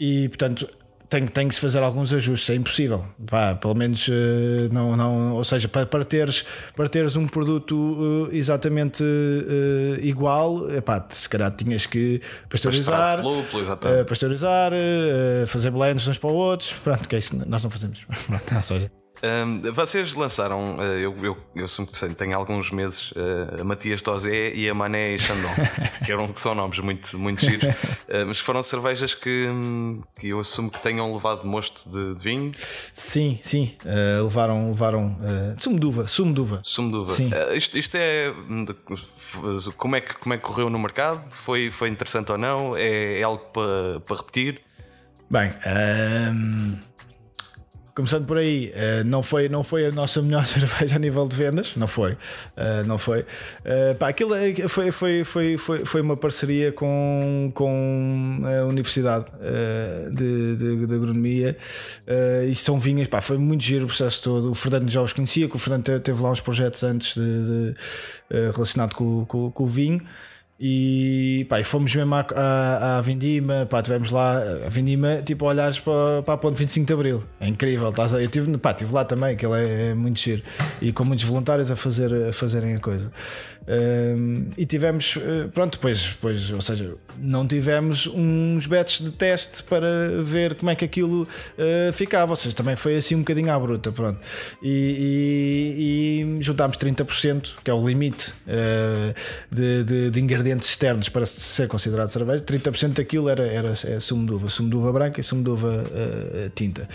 S2: E portanto, tem, tem que se fazer alguns ajustes, é impossível. Pá, pelo menos eh, não, não, ou seja, para, para, teres, para teres um produto eh, exatamente igual, epá, se calhar tinhas que pasteurizar, pasteurizar, fazer blends uns para outros. Pronto, que é isso, nós não fazemos. *laughs* Pronto, ou seja,
S1: um, vocês lançaram, uh, eu, eu, eu assumo que tenho alguns meses, uh, a Matias Tozé e a Mané e Chandon, *laughs* que, eram, que são nomes muito, muito giros, uh, *laughs* mas foram cervejas que, que eu assumo que tenham levado mosto de, de vinho.
S2: Sim, sim, levaram, levaram sumo de uva, sumo de uva.
S1: Sumo de uva. Sim. isto, isto é como, é que, como é que correu no mercado? Foi, foi interessante ou não? É, é algo para, para repetir?
S2: Bem, um começando por aí, uh, não, foi, não foi a nossa melhor *laughs* cerveja a nível de vendas, não foi. Uh, não foi. Uh, pá, aquilo foi, foi, foi, foi, foi uma parceria com, com a Universidade de, de, de Agronomia. Isto são vinhas, pá, foi muito giro o processo todo. O Fernando já os conhecia, que o Fernando teve lá uns projetos antes de, de relacionado com, com, com o vinho. E, pá, e fomos mesmo à, à, à Vindima, pá, tivemos lá a Vindima, tipo, olhares para, para a ponte 25 de Abril. É incrível, estás a, eu tive, pá, lá também, que ele é, é, muito giro. E com muitos voluntários a, fazer, a fazerem a coisa. Um, e tivemos, eh, pronto, depois, depois, ou seja, não tivemos uns bets de teste para ver como é que aquilo uh, ficava. Ou seja, também foi assim um bocadinho à bruta, pronto. E, e, e juntámos 30%, que é o limite uh, de, de, de ingredientes ingredientes externos para ser considerado cerveja, 30% daquilo era, era é sumo de uva, sumo de uva branca e sumo de uva uh, tinta.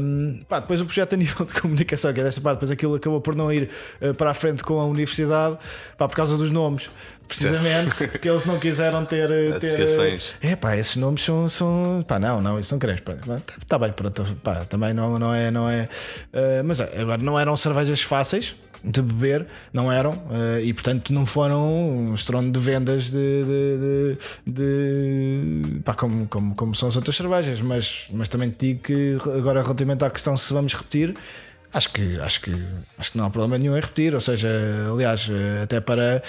S2: Um, pá, depois o projeto *laughs* a nível de comunicação, que é desta parte, depois aquilo acabou por não ir uh, para a frente com a universidade pá, por causa dos nomes. Precisamente porque eles não quiseram ter. ter é pá, esses nomes são. são pá, não, não, isso não queremos. Está tá bem, pronto, pá, também não, não é. Não é uh, mas agora não eram cervejas fáceis de beber, não eram, uh, e portanto não foram um estrondo de vendas de, de, de, de pá, como, como, como são as outras cervejas, mas, mas também te digo que agora relativamente à questão se vamos repetir, acho que, acho que, acho que não há problema nenhum em repetir, ou seja, aliás, eh, até para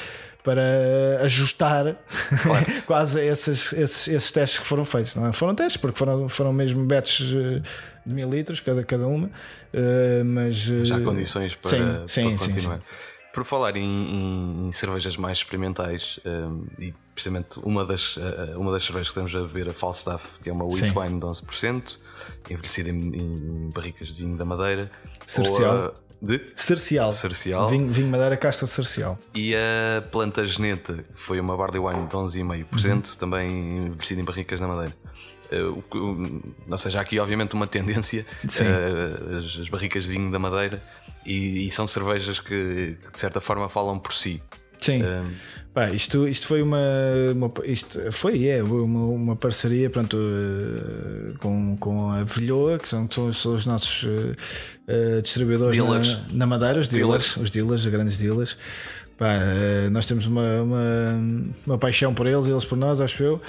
S2: para ajustar claro. *laughs* quase esses, esses, esses testes que foram feitos. Não é? Foram testes, porque foram, foram mesmo betes eh, de mil litros cada, cada uma, uh, mas
S1: já há condições para, sim, para sim, continuar. Sim, sim. Por falar em, em, em, cervejas mais experimentais, um, e precisamente uma das, uma das cervejas que estamos a beber, a Falstaff, que é uma wheat wine de 11%, envelhecida em, em barricas de vinho da Madeira.
S2: Cercial.
S1: A, de
S2: Cercial.
S1: Cercial.
S2: Vinho, vinho Madeira, casta Cercial.
S1: E a planta geneta, que foi uma barley wine de 11,5%, uhum. também envelhecida em barricas na Madeira. Uh, ou seja, há aqui obviamente uma tendência uh, as, as, barricas de vinho da Madeira e, e são cervejas que, que, de certa forma falam por si.
S2: Sim. Pá, isto, isto foi uma, uma isto foi é uma, uma parceria pronto, uh, com, com a Velhoa, que são, são, são os nossos uh, distribuidores na, na, Madeira, os dealers, dealers, os dealers, os grandes dealers. Pá, nós temos uma, uma, uma, paixão por eles, eles por nós, acho eu,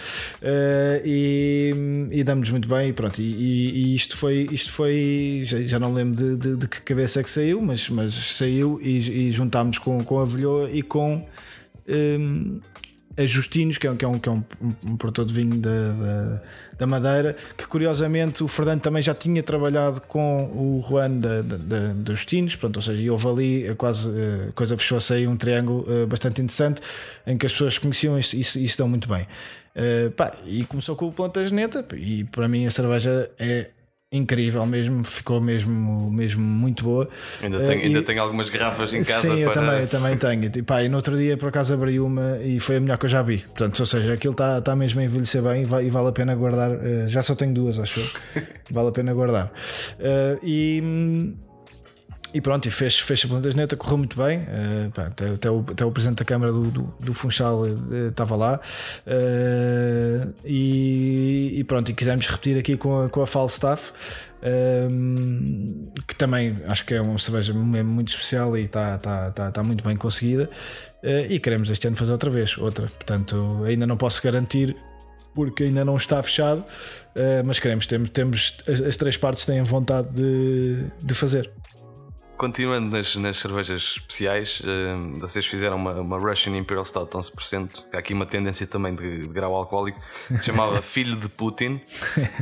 S2: e, e damos muito bem. E pronto, e, e, isto foi, isto foi já, já não lembro de, de, de, que cabeça é que saiu, mas, mas saiu e, e juntámos com, com a Velhoa e com um, a Justinos, que é, que é, um, que é um, um, produtor de vinho da, da, da, Madeira, que curiosamente o Fernando também já tinha trabalhado com o Juan da, da, da Justinos, pronto, ou seja, houve ali eh, quase a eh, coisa fechou-se aí um triângulo uh, bastante interessante em que as pessoas conheciam e estão muito bem. Uh, pá, e começou com o Planta Geneta, e para mim a cerveja é incrível mesmo, ficou mesmo, mesmo muito boa.
S1: Ainda tenho, uh, ainda tenho algumas garrafas em casa.
S2: Sim,
S1: para...
S2: eu também, eu também tenho. E, pá, e no outro dia por acaso abri uma e foi a melhor que eu já vi. Portanto, ou seja, aquilo está tá mesmo a envelhecer bem e, e vale a pena guardar. Uh, já só tenho duas, acho eu. *laughs* vale a pena guardar. Uh, e. E pronto, e fez, fez a plantas neta, correu muito bem. Uh, pá, até, até, o, até o presidente da Câmara do, do, do Funchal uh, estava lá. Uh, e, e, pronto, e quisemos repetir aqui com a, com a Falstaff, que também acho que é uma cerveja muito especial e está tá, tá, tá muito bem conseguida. e queremos este ano fazer outra vez, outra. Portanto, ainda não posso garantir porque ainda não está fechado, mas queremos, temos, temos as, as três partes têm vontade de, de fazer.
S1: Continuando nas, nas cervejas especiais, uh, vocês fizeram uma, uma Russian Imperial Stout 11%, que há aqui uma tendência também de, de grau alcoólico, que se chamava *laughs* Filho de Putin,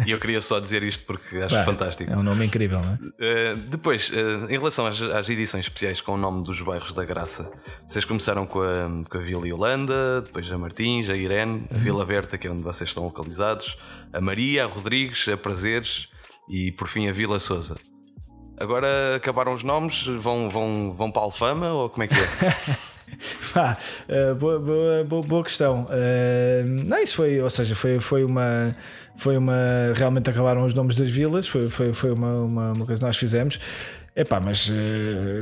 S1: e eu queria só dizer isto porque acho fantástico.
S2: É um nome incrível, não
S1: é? Uh, depois, uh, em relação às, às, edições especiais com o nome dos bairros da Graça, vocês começaram com a, com a Vila Yolanda, depois a Martins, a Irene, a uhum. Vila Berta, que é onde vocês estão localizados, a Maria, a Rodrigues, a Prazeres e por fim a Vila Souza. Agora acabaram os nomes, vão, vão, vão para a Alfama ou como é que é? *laughs*
S2: ah, boa, boa, boa, boa, questão. Uh, não, isso foi, ou seja, foi, foi uma. Foi uma. Realmente acabaram os nomes das vilas, foi, foi, foi uma, uma, uma coisa que nós fizemos. Epá, mas uh,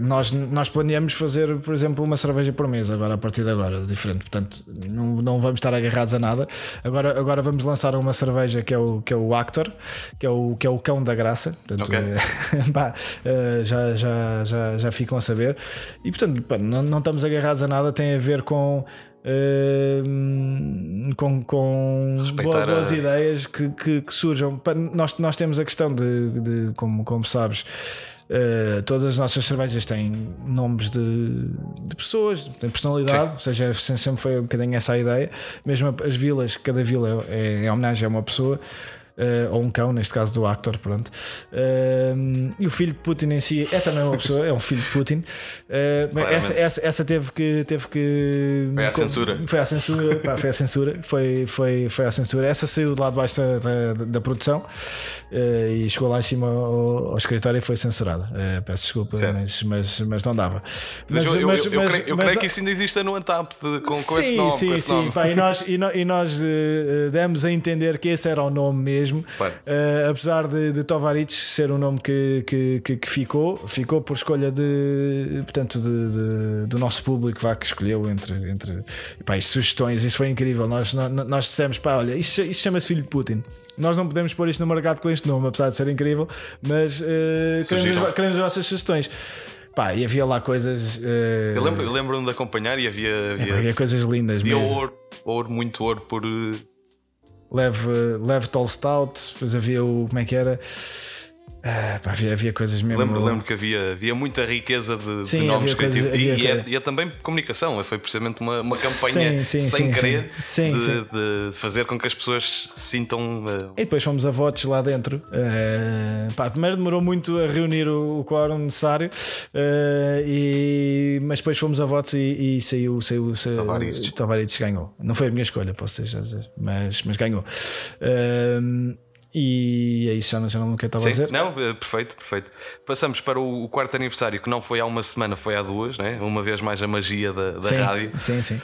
S2: nós, nós planeamos fazer, por exemplo, uma cerveja por mês agora, a partir de agora, diferente. Portanto, não, não vamos estar agarrados a nada. Agora, agora vamos lançar uma cerveja que é o, que é o Actor, que é o, que é o cão da graça. Portanto, okay. *laughs* uh, já, já, já, já ficam a saber. E portanto, pá, não, não estamos agarrados a nada, tem a ver com. Uh, com, com boas, a... ideias que, que, que, surjam. Nós, nós temos a questão de, de como, como sabes, Uh, todas as nossas cervejas têm nomes de, de pessoas, têm personalidade, Sim. ou seja, sempre foi um bocadinho essa a ideia. Mesmo as vilas, cada vila é, é homenagem a uma pessoa uh, ou um cão, neste caso do actor, pronto. Uh, e o filho de Putin em si é também uma pessoa, é um filho de Putin. Uh, essa, essa, essa, teve que. Teve que
S1: foi a censura.
S2: Foi a censura, pá, foi a censura, foi, foi, foi a censura. Essa saiu do lado de baixo da, da, da produção e chegou lá em cima ao, ao escritório e foi censurada. peço desculpa, mas, mas, mas não dava.
S1: Mas, mas eu, eu, eu, eu, creio, eu creio que isso ainda existe no Antap com, com sim, esse nome.
S2: Sim, sim. Pá, e nós, e, no, e nós demos a entender que esse era o nome mesmo mesmo. Uh, apesar de, de Tovaric ser um nome que, que, que, que, ficou, ficou por escolha de, portanto, de, de, do nosso público vá, que escolheu entre, entre pá, sugestões. Isso foi incrível. Nós, nós, nós dissemos, pá, olha, isto, isto chama-se Filho de Putin. Nós não podemos pôr isto no mercado com este nome, apesar de ser incrível, mas uh, queremos, queremos as vossas sugestões. Pá, e havia lá coisas. Uh...
S1: Eu lembro-me lembro de acompanhar e havia, havia,
S2: havia coisas lindas
S1: havia mesmo. ouro, ouro, muito ouro por,
S2: leve, leve Tall Stout, depois havia o. Como é que era? Ah, pá, havia, havia coisas mesmo.
S1: Lembro, lembro que havia, havia muita riqueza de, sim, de novos criativos. e, e, é, e, é, também comunicação, foi precisamente uma, uma campanha sim, sim, sem querer de, de, fazer com que as pessoas se sintam. Uh...
S2: E depois fomos a votos lá dentro. Uh, pá, primeiro demorou muito a reunir o, o quórum necessário, uh, e, mas depois fomos a votos e, e saiu, saiu, saiu Tavares. Tavares ganhou. Não foi a minha escolha, posso dizer, mas, mas ganhou. Uh, e é isso, já não, já não o que estava a dizer.
S1: Não, eh, perfeito, perfeito. Passamos para o quarto aniversário, que não foi há uma semana, foi há duas, né? uma vez mais a magia da, da
S2: sim,
S1: rádio.
S2: Sim, sim.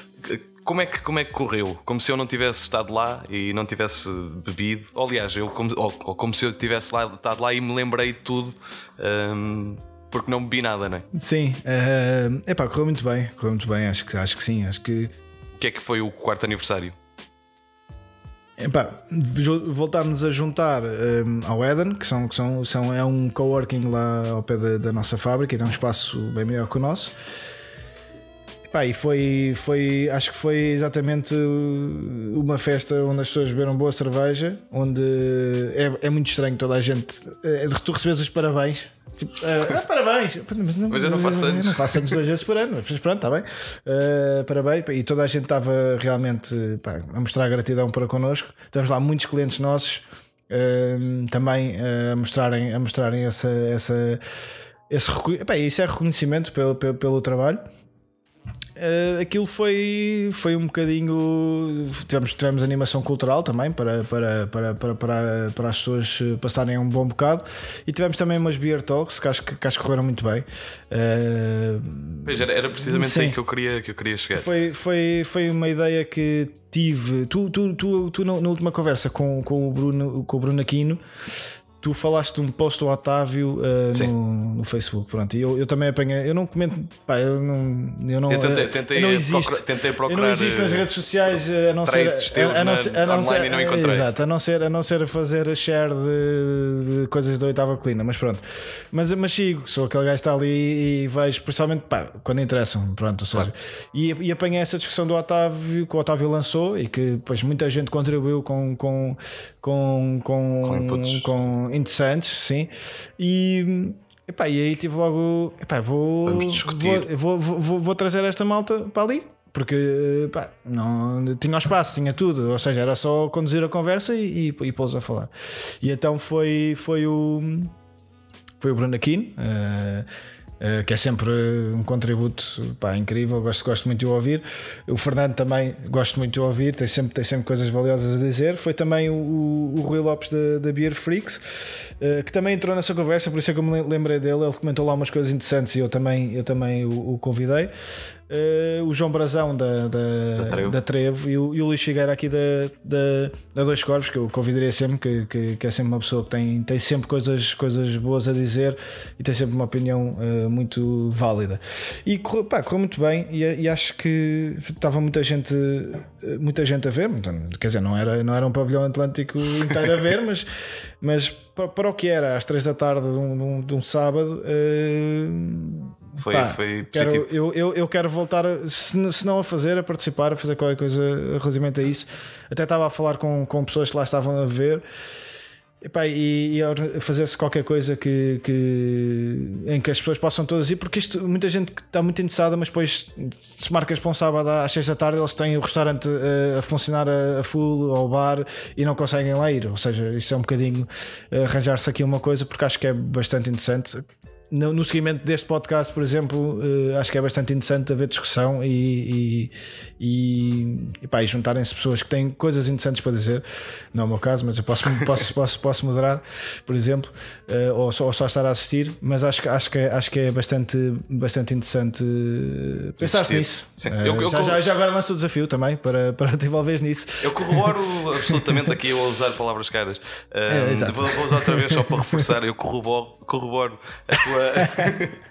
S1: Como é, que, como é que correu? Como se eu não tivesse estado lá e não tivesse bebido. Aliás, eu como, ou, ou como se eu tivesse lá, estado lá e me lembrei de tudo. Um, porque não bebi nada, não é?
S2: Sim, uh, epá, correu muito bem, correu muito bem, acho que, acho que sim, acho que.
S1: O que é que foi o quarto aniversário?
S2: Epá, voltámos a juntar um, ao Eden, que, são, que são, são, é um coworking lá ao pé da, da nossa fábrica, e tem um espaço bem maior que o nosso. Epá, e foi, foi, acho que foi exatamente uma festa onde as pessoas beberam boa cerveja, onde é, é muito estranho toda a gente. É, tu recebes os parabéns Tipo, uh, *laughs* ah, parabéns!
S1: Mas, não, mas eu não faço anos.
S2: Não faço anos duas vezes por ano, mas pronto, está bem. Uh, parabéns. E toda a gente estava realmente pá, a mostrar gratidão para connosco. Temos lá muitos clientes nossos uh, também a mostrarem, a mostrarem essa, essa, esse, epá, isso é reconhecimento pelo, pelo, pelo trabalho. Uh, aquilo foi, foi um bocadinho. Tivemos, tivemos animação cultural também para, para, para, para, para, para as pessoas passarem um bom bocado e tivemos também umas beer talks que acho que, que, acho que correram muito bem.
S1: Uh, pois era, era precisamente sim. aí que eu queria, que eu queria chegar.
S2: Foi, foi, foi uma ideia que tive. Tu, tu, tu, tu na, na última conversa com, com, o Bruno, com o Bruno Aquino tu falaste de um post do Otávio uh, no, no, Facebook, pronto, e eu, eu também apanhei, eu não comento, pá, eu não, eu não,
S1: eu tentei, tentei, eu não existo, procura, tentei procurar,
S2: eu não existo nas redes sociais a não ser, a, a, não ser, a não ser, exato, a não ser, a não ser a fazer share de, de coisas da oitava colina, mas pronto, mas, mas sigo, sou aquele gajo que está ali e vejo, principalmente, pá, quando interessam, pronto, ou seja, claro. e, e apanhei essa discussão do Otávio que o Otávio lançou e que depois muita gente contribuiu com, com, com, com, com, com interessantes, sim. E, epá, e aí tive logo. Epá, vou, vou, vou, vou, vou trazer esta malta para ali porque pá, não tinha o espaço, tinha tudo, ou seja, era só conduzir a conversa e, e, e pô-los a falar. E então foi, foi o foi o Bruno Aquino. Uh, que é sempre um contributo pá, incrível, gosto, gosto muito de ouvir. O Fernando também gosto muito de ouvir, tem sempre, tem sempre coisas valiosas a dizer. Foi também o, o Rui Lopes da, da Beer Freaks, uh, que também entrou nessa conversa, por isso é que eu me lembrei dele. Ele comentou lá umas coisas interessantes e eu também, eu também o, o convidei. Uh, o João Brazão da, da, da, Trevo. da Trevo, e, o, e o Luís Figueira aqui da, da, da Dois Corvos, que eu convidaria sempre, que, que, que, é sempre uma pessoa que tem, tem sempre coisas, coisas boas a dizer e tem sempre uma opinião uh, muito válida. E correu, pá, correu muito bem e, e, acho que estava muita gente, muita gente a ver, quer dizer, não era, não era um pavilhão atlântico inteiro a ver, *laughs* mas, mas para, para o que era às três da tarde de um, de um, de um sábado. Uh,
S1: foi, Pá, foi
S2: quero, eu, eu, eu quero voltar, se, se não a fazer, a participar, a fazer qualquer coisa relativamente a isso. Até estava a falar com, com pessoas que lá estavam a ver. Epá, e, e fazer-se qualquer coisa que, que, em que as pessoas possam todas ir, porque isto, muita gente que está muito interessada, mas depois se marcas para um sábado às 6 da tarde, eles têm o restaurante a, eh, a funcionar a, a, full ao bar e não conseguem lá ir. Ou seja, isso é um bocadinho eh, arranjar-se aqui uma coisa, porque acho que é bastante interessante no, no, seguimento deste podcast, por exemplo, uh, acho que é bastante interessante haver discussão e, e, e, pá, e juntarem-se pessoas que têm coisas interessantes para dizer. Não é o meu caso, mas eu posso, *laughs* posso, posso, posso moderar, por exemplo, uh, ou, só, ou, só, estar a assistir. Mas acho, acho, que, é, acho que é bastante, bastante interessante pensar nisso. Eu, eu, já, já, já, agora lanço o desafio também para, para te envolveres nisso.
S1: Eu corroboro absolutamente aqui eu a usar palavras caras. É, vou, vou usar outra vez só para reforçar. Eu corroboro, corroboro a tua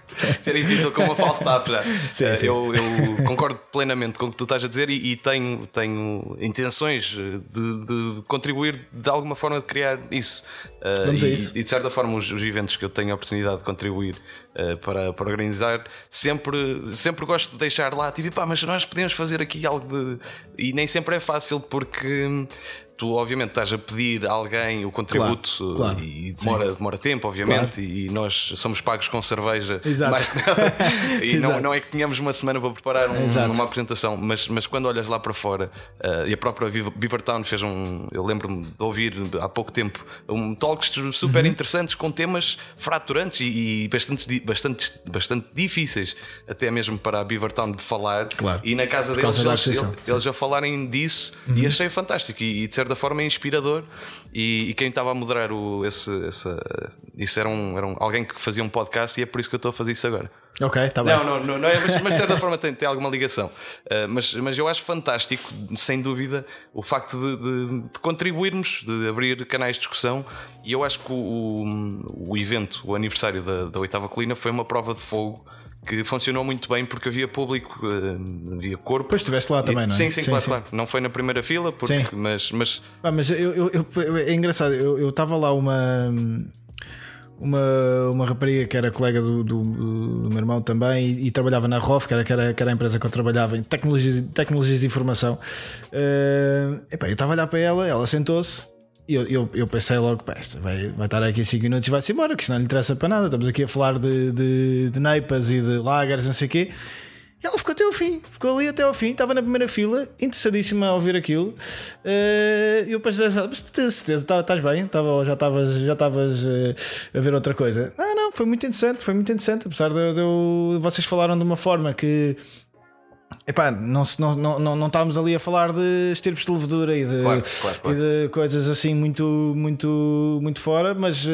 S1: é difícil com uma Falstaff já. Sim, eh, sim. Eu, eu, concordo plenamente com o que tu estás a dizer e, e tenho, tenho intenções de, de, contribuir de alguma forma de criar isso.
S2: Eh, Vamos
S1: e,
S2: a isso.
S1: e de certa forma, os, os, eventos que eu tenho a oportunidade de contribuir uh, para, para organizar, sempre, sempre gosto de deixar lá, tipo, pá, mas nós podemos fazer aqui algo de. E nem sempre é fácil porque tu obviamente estás a pedir a alguém o contributo claro, claro, e demora, demora tempo, obviamente, claro. e nós somos pagos com cerveja
S2: Exato.
S1: nada. *laughs* e não, não é que tenhamos uma semana para preparar um, uma apresentação, mas, mas quando olhas lá para fora, uh, e a própria Beavertown fez um. Eu lembro-me de ouvir há pouco tempo um talks super uhum. interessantes com temas fraturantes e, e bastante, bastante, bastante difíceis, até mesmo para a Beavertown de falar. E na casa deles, eles, eles, eles, a falarem disso, uhum. e achei fantástico. E, e de certa certa forma é inspirador e, e quem estava a moderar o, esse, essa, isso era, um, era um, alguém que fazia um podcast e é por isso que eu estou a fazer isso agora.
S2: Ok, está bem.
S1: Não, não, não, não é, mas, mas de certa forma tem, tem alguma ligação. Uh, mas, mas eu acho fantástico, sem dúvida, o facto de, de, de, contribuirmos, de abrir canais de discussão. E eu acho que o, o, evento, o aniversário da, da oitava colina, foi uma prova de fogo que funcionou muito bem porque havia público, uh, havia corpo.
S2: Pois estiveste lá também, não é?
S1: Sim, sim, sim claro, sim. claro. Não foi na primeira fila, porque, mas. mas...
S2: Ah, mas eu, eu, eu, é engraçado, eu estava lá uma uma, uma rapariga que era colega do, do, do meu irmão também e, e, trabalhava na ROF, que era, que, era, que era a empresa que eu trabalhava em tecnologias, tecnologias de informação. Uh, epá, eu estava a olhar para ela, ela sentou-se e eu, eu, eu, pensei logo, vai, vai estar aqui 5 minutos e vai-se embora, que isto não lhe interessa para nada. Estamos aqui a falar de, de, de neipas e de lagers, não sei o quê. E ela ficou até ao fim, ficou ali até ao fim, estava na primeira fila, interessadíssima a ouvir aquilo. Uh, e eu depois disse: Mas tens certeza, tá, estás bem? Tava, já estavas já estavas uh, a ver outra coisa. Não, não, foi muito interessante, foi muito interessante. Apesar de, de vocês falaram de uma forma que Epá, não, não, não, não, não estávamos ali a falar de estirpes de levedura e de,
S1: claro, claro, claro.
S2: E de coisas assim muito, muito, muito fora, mas uh,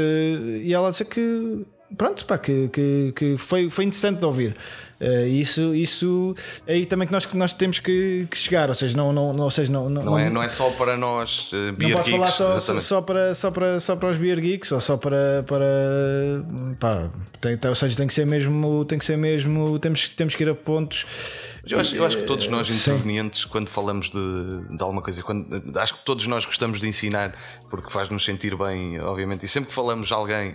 S2: e ela disse que pronto, pá, que, que, que foi, foi interessante de ouvir. Uh, isso, isso é aí também que nós, que nós temos que, que chegar, ou seja, não, não, não, ou seja, não,
S1: não, não, é, não é só para nós uh,
S2: não posso falar só, só, só, para, só, para, só para os beer geeks ou só para, para pá, tem, ou seja, tem que ser mesmo, tem que ser mesmo, temos, temos que ir a pontos
S1: eu acho, eu acho que todos nós intervenientes, quando falamos de, de alguma coisa, quando, acho que todos nós gostamos de ensinar porque faz-nos sentir bem, obviamente. E sempre que falamos de alguém,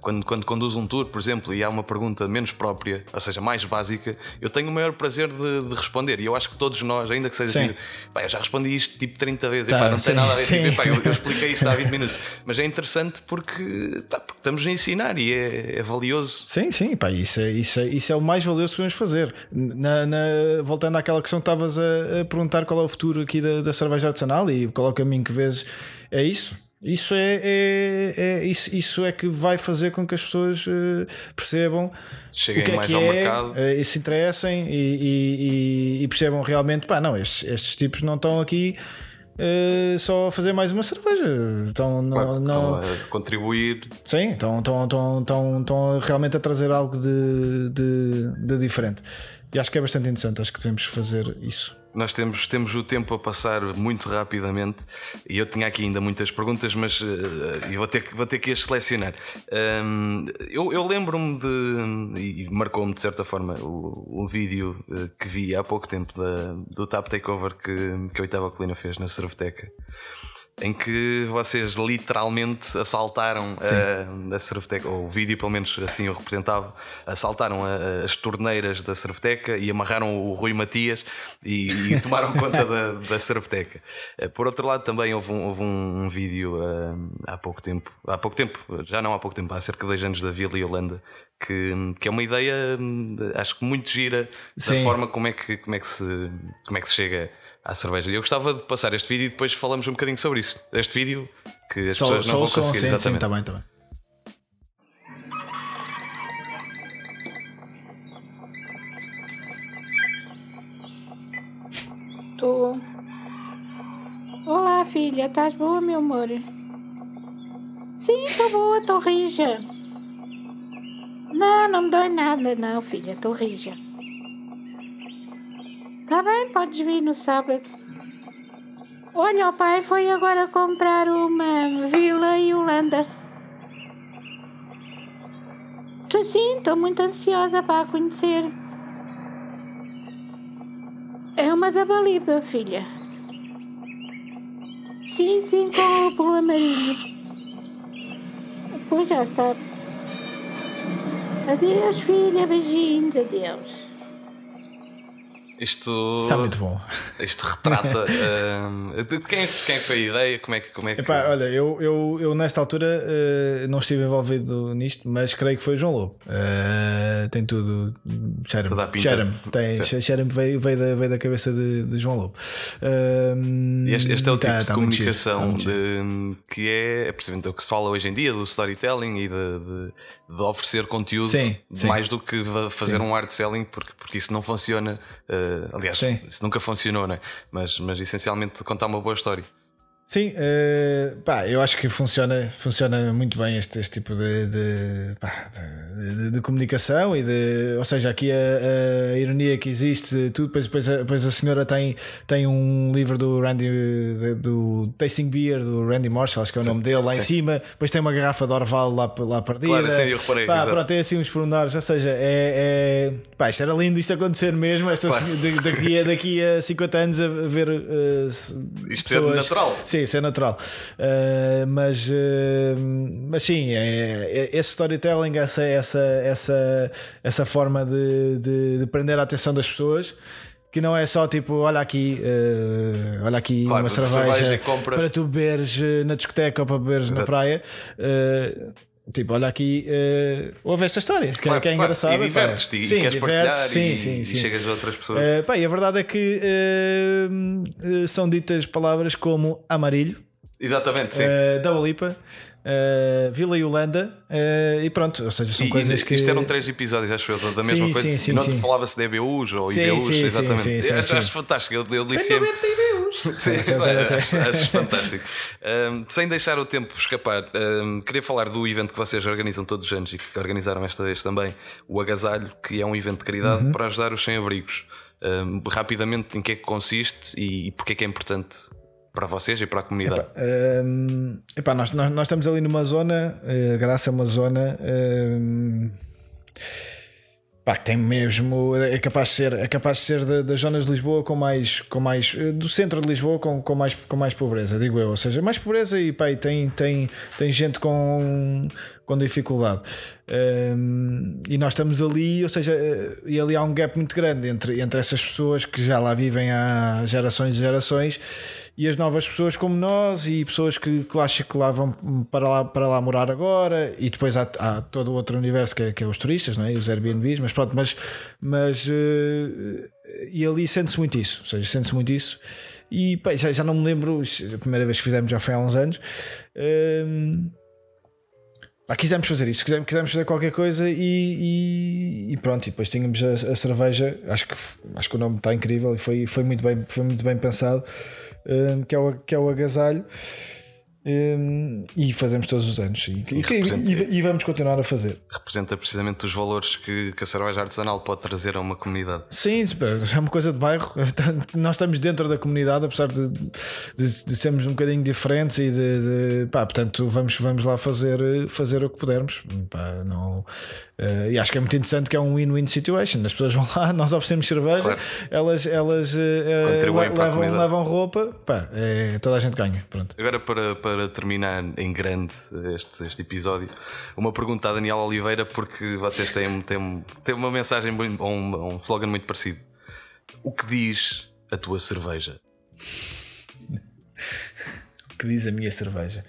S1: quando, quando conduz um tour, por exemplo, e há uma pergunta menos própria, ou seja, mais básica, eu tenho o maior prazer de, de responder. E eu acho que todos nós, ainda que seja pá, eu já respondi isto tipo 30 vezes, tá, e, pá, não sim, tem nada a ver, tipo, pá, eu, eu, expliquei isto há 20 minutos. Mas é interessante porque, pá, porque estamos a ensinar e é, é valioso.
S2: Sim, sim, pá, isso, é, isso, é, isso é o mais valioso que podemos fazer na, na, voltando àquela questão que estavas a, a, perguntar qual é o futuro aqui da, da cerveja artesanal e qual é o caminho que vês, é isso. Isso é, é, é, isso, isso é que vai fazer com que as pessoas uh, percebam
S1: Cheguem
S2: o que é
S1: mais
S2: que
S1: ao
S2: é,
S1: mercado
S2: uh, e se interessem e, e, e, percebam realmente, pá, não, estes, estes tipos não estão aqui Uh, só fazer mais uma cerveja. Não,
S1: claro,
S2: não...
S1: Estão a contribuir.
S2: Sim, estão, estão, estão, estão, estão realmente a trazer algo de, de, de diferente. E acho que é bastante interessante, acho que devemos fazer isso.
S1: Nós temos, temos o tempo a passar muito rapidamente e eu tinha aqui ainda muitas perguntas, mas uh, vou, ter, vou ter que as selecionar. Um, eu eu lembro-me de, e marcou-me de certa forma, o, vídeo uh, que vi há pouco tempo da, do Tap Takeover que, que a Oitava Colina fez na Cerveteca em que vocês literalmente assaltaram a, a Cerveteca, ou o vídeo pelo menos assim o representava, assaltaram a, as torneiras da Cerveteca e amarraram o Rui Matias e, e *laughs* tomaram conta da, da Cerveteca. Eh, por outro lado, também houve um, houve um, vídeo há pouco tempo, há pouco tempo, já não há pouco tempo, há cerca de dois anos da Vila e Holanda, que, que é uma ideia, acho que muito gira da Sim. forma como é que, como é que, se, como é que se chega à cerveja. Eu gostava de passar este vídeo e depois falamos um bocadinho sobre isso. Este vídeo que as só, pessoas não vão conseguir. Sim, exatamente.
S2: sim, tá bem, tá bem.
S3: Olá, filha, estás boa, meu amor? Sim, estou boa, estou rija. Não, não me dói nada, não, filha, estou rija. Tá bem, podes vir no sábado. Olha, o pai foi agora comprar uma vila e Holanda. Estou sim, estou muito ansiosa para a conhecer. É uma da Baliba, filha. Sim, sim, com o pelo amarillo. Pois já sabe. Adeus, filha, beijinhos, adeus.
S1: Isto.
S2: Está muito bom.
S1: Isto retrata. uh, de quem, quem foi a ideia? Como é que. Como é que...
S2: Epá, olha, eu, eu, eu nesta altura uh, não estive envolvido nisto, mas creio que foi o João Lobo. Uh, tem tudo. Cheira-me. Cheira-me. Cheira veio, veio, da, veio da cabeça de, de João Lobo.
S1: Uh, este, este, é o tipo tá, de tá comunicação de, que é, é precisamente o que se fala hoje em dia do storytelling e de, de, de oferecer conteúdo sim, sim. mais do que fazer sim. um art selling, porque, porque isso não funciona. Uh, aliás, Sim. isso nunca funcionou, né? mas, mas essencialmente contar uma boa história.
S2: Sim, uh, pá, eu acho que funciona, funciona muito bem este, este tipo de, de, pá, de, de, comunicação e de, ou seja, aqui a, a ironia que existe, tudo, depois, depois, a, depois a senhora tem, tem um livro do Randy do Tasting Beer do Randy Marshall, acho que é o sim, nome dele, lá sim. em cima, depois tem uma garrafa de Orval lá, lá perdida.
S1: Claro, sim, eu reparei,
S2: pá, pronto, tem assim uns pormenores, ou seja, é, é pá, isto era lindo isto acontecer mesmo, esta, claro. daqui, a, daqui a 50 anos a ver uh,
S1: isto pessoas, é natural.
S2: Sim, isso é natural. Uh, mas, uh, mas sim, é, é, esse storytelling, essa, essa, essa, essa forma de, de, de prender a atenção das pessoas que não é só tipo, olha aqui, uh, olha aqui claro, uma cerveja, compra... para tu beberes na discoteca ou para beberes Exato. na praia. Uh, Tipo, olha aqui, uh, ouve esta história, que, é-
S1: claro,
S2: que é
S1: claro.
S2: engraçada.
S1: E divertes-te e,
S2: sim,
S1: queres partilhar
S2: sim,
S1: e,
S2: sim, sim.
S1: e chegas a outras pessoas.
S2: Uh, pá, e a verdade é que uh, são ditas palavras como amarilho,
S1: Exatamente, sim.
S2: Uh, Double Lipa, uh, Vila e Holanda, uh, e pronto, ou seja, são
S1: e,
S2: coisas
S1: e,
S2: que.
S1: Isto eram três episódios, acho eu, da mesma
S2: sim,
S1: coisa.
S2: Sim, sim,
S1: e não
S2: sim.
S1: falava-se de EBUs ou
S2: sim,
S1: IBUs,
S2: sim,
S1: exatamente. *laughs*
S2: Sim, sim,
S1: acho, acho fantástico, eu, eu
S2: disse sempre.
S1: Sim, acho, acho fantástico. Um, sem deixar o tempo escapar, um, queria falar do evento que vocês organizam todos os anos e que organizaram esta vez também, o Agasalho, que é um evento de caridade uhum. para ajudar os sem-abrigos. Um, rapidamente, em que é que consiste e, e porque é que é importante para vocês e para a comunidade?
S2: Epá, um, epá, nós, nós, nós, estamos ali numa zona, uh, Graça é uma zona. Um, pá, que tem mesmo. É capaz de ser, é capaz de ser das zonas de Lisboa com mais. Com mais eh, do centro de Lisboa com, com, mais, com mais pobreza, digo eu. Ou seja, mais pobreza e, pá, tem, tem, tem gente com, com dificuldade. Um, e nós estamos ali, ou seja, eh, e ali há um gap muito grande entre, entre essas pessoas que já lá vivem há gerações e gerações e as novas pessoas como nós e pessoas que, que, lá, que lá vão para lá, para lá morar agora. E depois há, há todo o outro universo que é, que é os turistas não é? e os Airbnbs, mas pronto, mas, mas uh, e ali sente-se muito isso, ou seja, sente-se muito isso. E pá, já, já não me lembro, a primeira vez que fizemos já foi há uns anos. Ah, quisemos fazer isto, quisemos, quisemos fazer qualquer coisa e, e, e pronto, e depois tínhamos a, a, cerveja, acho que, acho que o nome está incrível e foi, foi, muito, bem, foi muito bem pensado, um, que, é o, que é o agasalho. Um, e fazemos todos os anos e, e, e, vamos continuar a fazer.
S1: Representa precisamente os valores que, que, a cerveja artesanal pode trazer a uma comunidade.
S2: Sim, é uma coisa de bairro. *laughs* Nós estamos dentro da comunidade, apesar de, de, de sermos um bocadinho diferentes e de, de pá, portanto vamos, vamos lá fazer, fazer o que pudermos. Pá, não, uh, e acho que é muito interessante que é um win-win situation. As pessoas vão lá, *laughs* nós oferecemos cerveja, claro. elas, elas uh, levam, levam roupa, pá, é, toda a gente ganha. Pronto.
S1: Agora para, para terminar em grande este, este episódio, uma pergunta a Daniel Oliveira, porque vocês têm, têm, têm uma mensagem, um, um slogan muito parecido. O que diz a tua cerveja?
S2: o que diz a minha cerveja?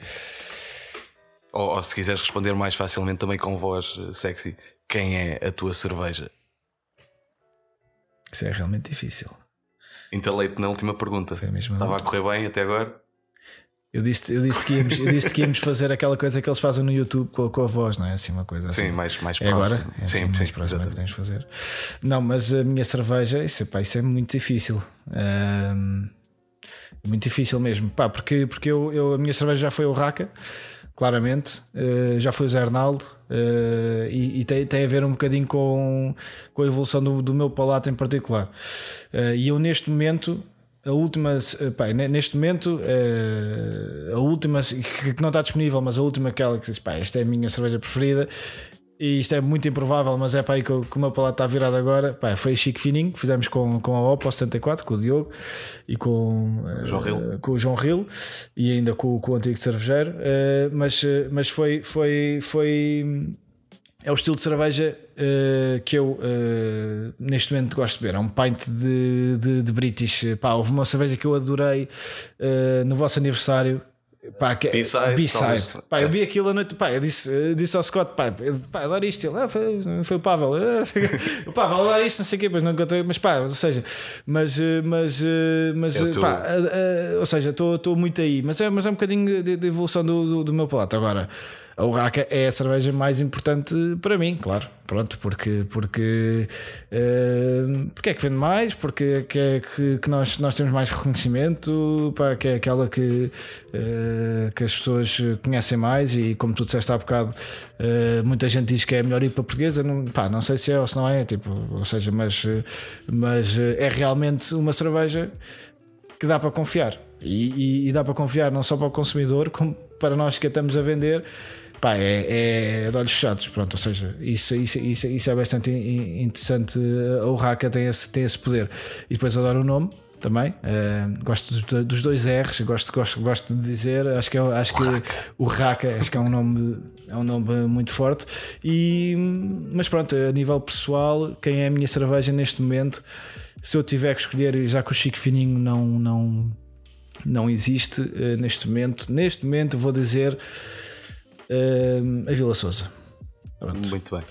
S1: Ou, ou, se quiseres responder mais facilmente também com voz eh, sexy, quem é a tua cerveja?
S2: Isso é realmente difícil.
S1: Entalei-te na última pergunta. Estava a correr bem até agora?
S2: Eu disse, eu, disse que íamos, eu disse que íamos fazer aquela coisa que eles fazem no YouTube com, com a voz, não é? Assim, uma coisa
S1: sim,
S2: assim.
S1: mais, mais
S2: é
S1: próximo.
S2: agora? É assim, sim, mais sim, próximo é que podemos fazer. Não, mas a minha cerveja, isso, pá, isso é muito difícil. Um, muito difícil mesmo. Pá, porque porque eu, eu, a minha cerveja já foi o Raca, claramente. Uh, já foi o Zé Arnaldo. Uh, e, e tem, tem a ver um bocadinho com, com a evolução do, do meu palato em particular. Uh, e eu, neste momento a última, pá, neste momento, a última que não está disponível, mas a última diz, pá, esta é a minha cerveja preferida. E isto é muito improvável, mas é para aí que, o meu palato está virado agora. Pá, foi Chique Fininho, que fizemos com, com a Oppo 74, com o Diogo e com,
S1: João uh,
S2: com o João Ril e ainda com, com o antigo cervejeiro. Uh, mas mas foi, foi, foi é o estilo de cerveja uh, que eu neste momento gosto de beber. É um pint de, de, de British. Pá, houve uma cerveja que eu adorei no vosso aniversário. Pá, que,
S1: B-side.
S2: B-side. Pá, eu vi aquilo a noite. Pá, eu disse, disse ao Scott: pá, pá adoro isto. Ele, ah, foi, foi o Pavel. *laughs* o Pavel, adoro isto, não sei o quê, mas não encontrei. Mas pá, ou seja, mas, mas, mas é pá, ou seja, estou muito aí. Mas é, mas é um bocadinho de, de evolução do, do, do meu palato. Agora a Urraca é a cerveja mais importante para mim, claro. Pronto, porque, porque, uh, porque é que vende mais, porque é que, que nós, nós temos mais reconhecimento, pá, que é aquela que, uh, que as pessoas conhecem mais e como tu disseste há bocado, uh, muita gente diz que é melhor ir para a portuguesa, não, pá, não sei se é ou se não é, tipo, ou seja, mas, mas é realmente uma cerveja que dá para confiar. E, e, e dá para confiar não só para o consumidor, como para nós que estamos a vender pá, é, é de olhos fechados, pronto, ou seja, isso, isso, isso, isso é bastante interessante. A Urraca tem esse, tem esse poder. E depois adoro o nome também. Uh, gosto dos, dos, dois R's, gosto, gosto, gosto de dizer. Acho que, é, acho que o Raca acho que é um nome, é um nome muito forte. E, mas pronto, a nível pessoal, quem é a minha cerveja neste momento, se eu tiver que escolher, já que o Chico Fininho não, não, não existe uh, neste momento, neste momento vou dizer Uh, a Vila Souza.
S1: Pronto. Muito bem.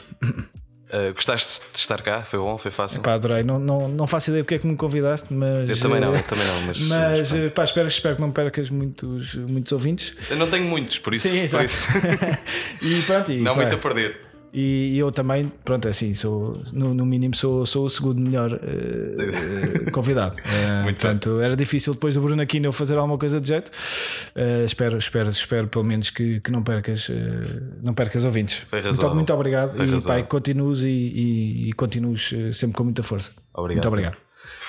S1: Uh, *coughs* gostaste de estar cá? Foi bom? Foi fácil?
S2: Epá, adorei. Não, não, não faço ideia porque é que me convidaste, mas.
S1: Eu também não, eu também não. Mas, *laughs*
S2: mas, mas pá, espero, espero que não percas muitos, muitos ouvintes.
S1: Eu não tenho muitos, por isso.
S2: Sim, exato. Isso. *laughs* e pronto. E,
S1: não pá, muito a perder.
S2: E eu também, pronto, é assim, sou, no, no mínimo sou, sou o segundo melhor uh, *laughs* convidado. Uh, portanto, era difícil depois do Bruno Aquino eu fazer alguma coisa de jeito. Uh, espero, espero, espero pelo menos que, que não percas, não percas ouvintes. Muito, muito obrigado Foi e pai, continues e, e, e continues sempre com muita força.
S1: Obrigado.
S2: Muito obrigado.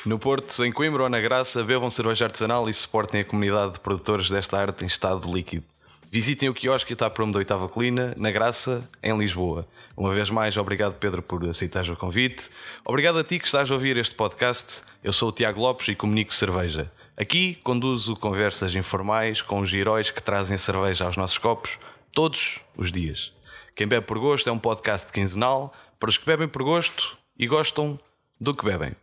S1: No Porto, em Coimbra ou na Graça, bebam cerveja artesanal e suportem a comunidade de produtores desta arte em estado líquido. Visitem o quiosque está promo da oitava colina, na Graça, em Lisboa. Uma vez mais, obrigado Pedro por aceitar o convite. Obrigado a ti que estás a ouvir este podcast. Eu sou o Tiago Lopes e comunico cerveja. Aqui conduzo conversas informais com os heróis que trazem cerveja aos nossos copos todos os dias. Quem bebe por gosto é um podcast quinzenal para os que bebem por gosto e gostam do que bebem.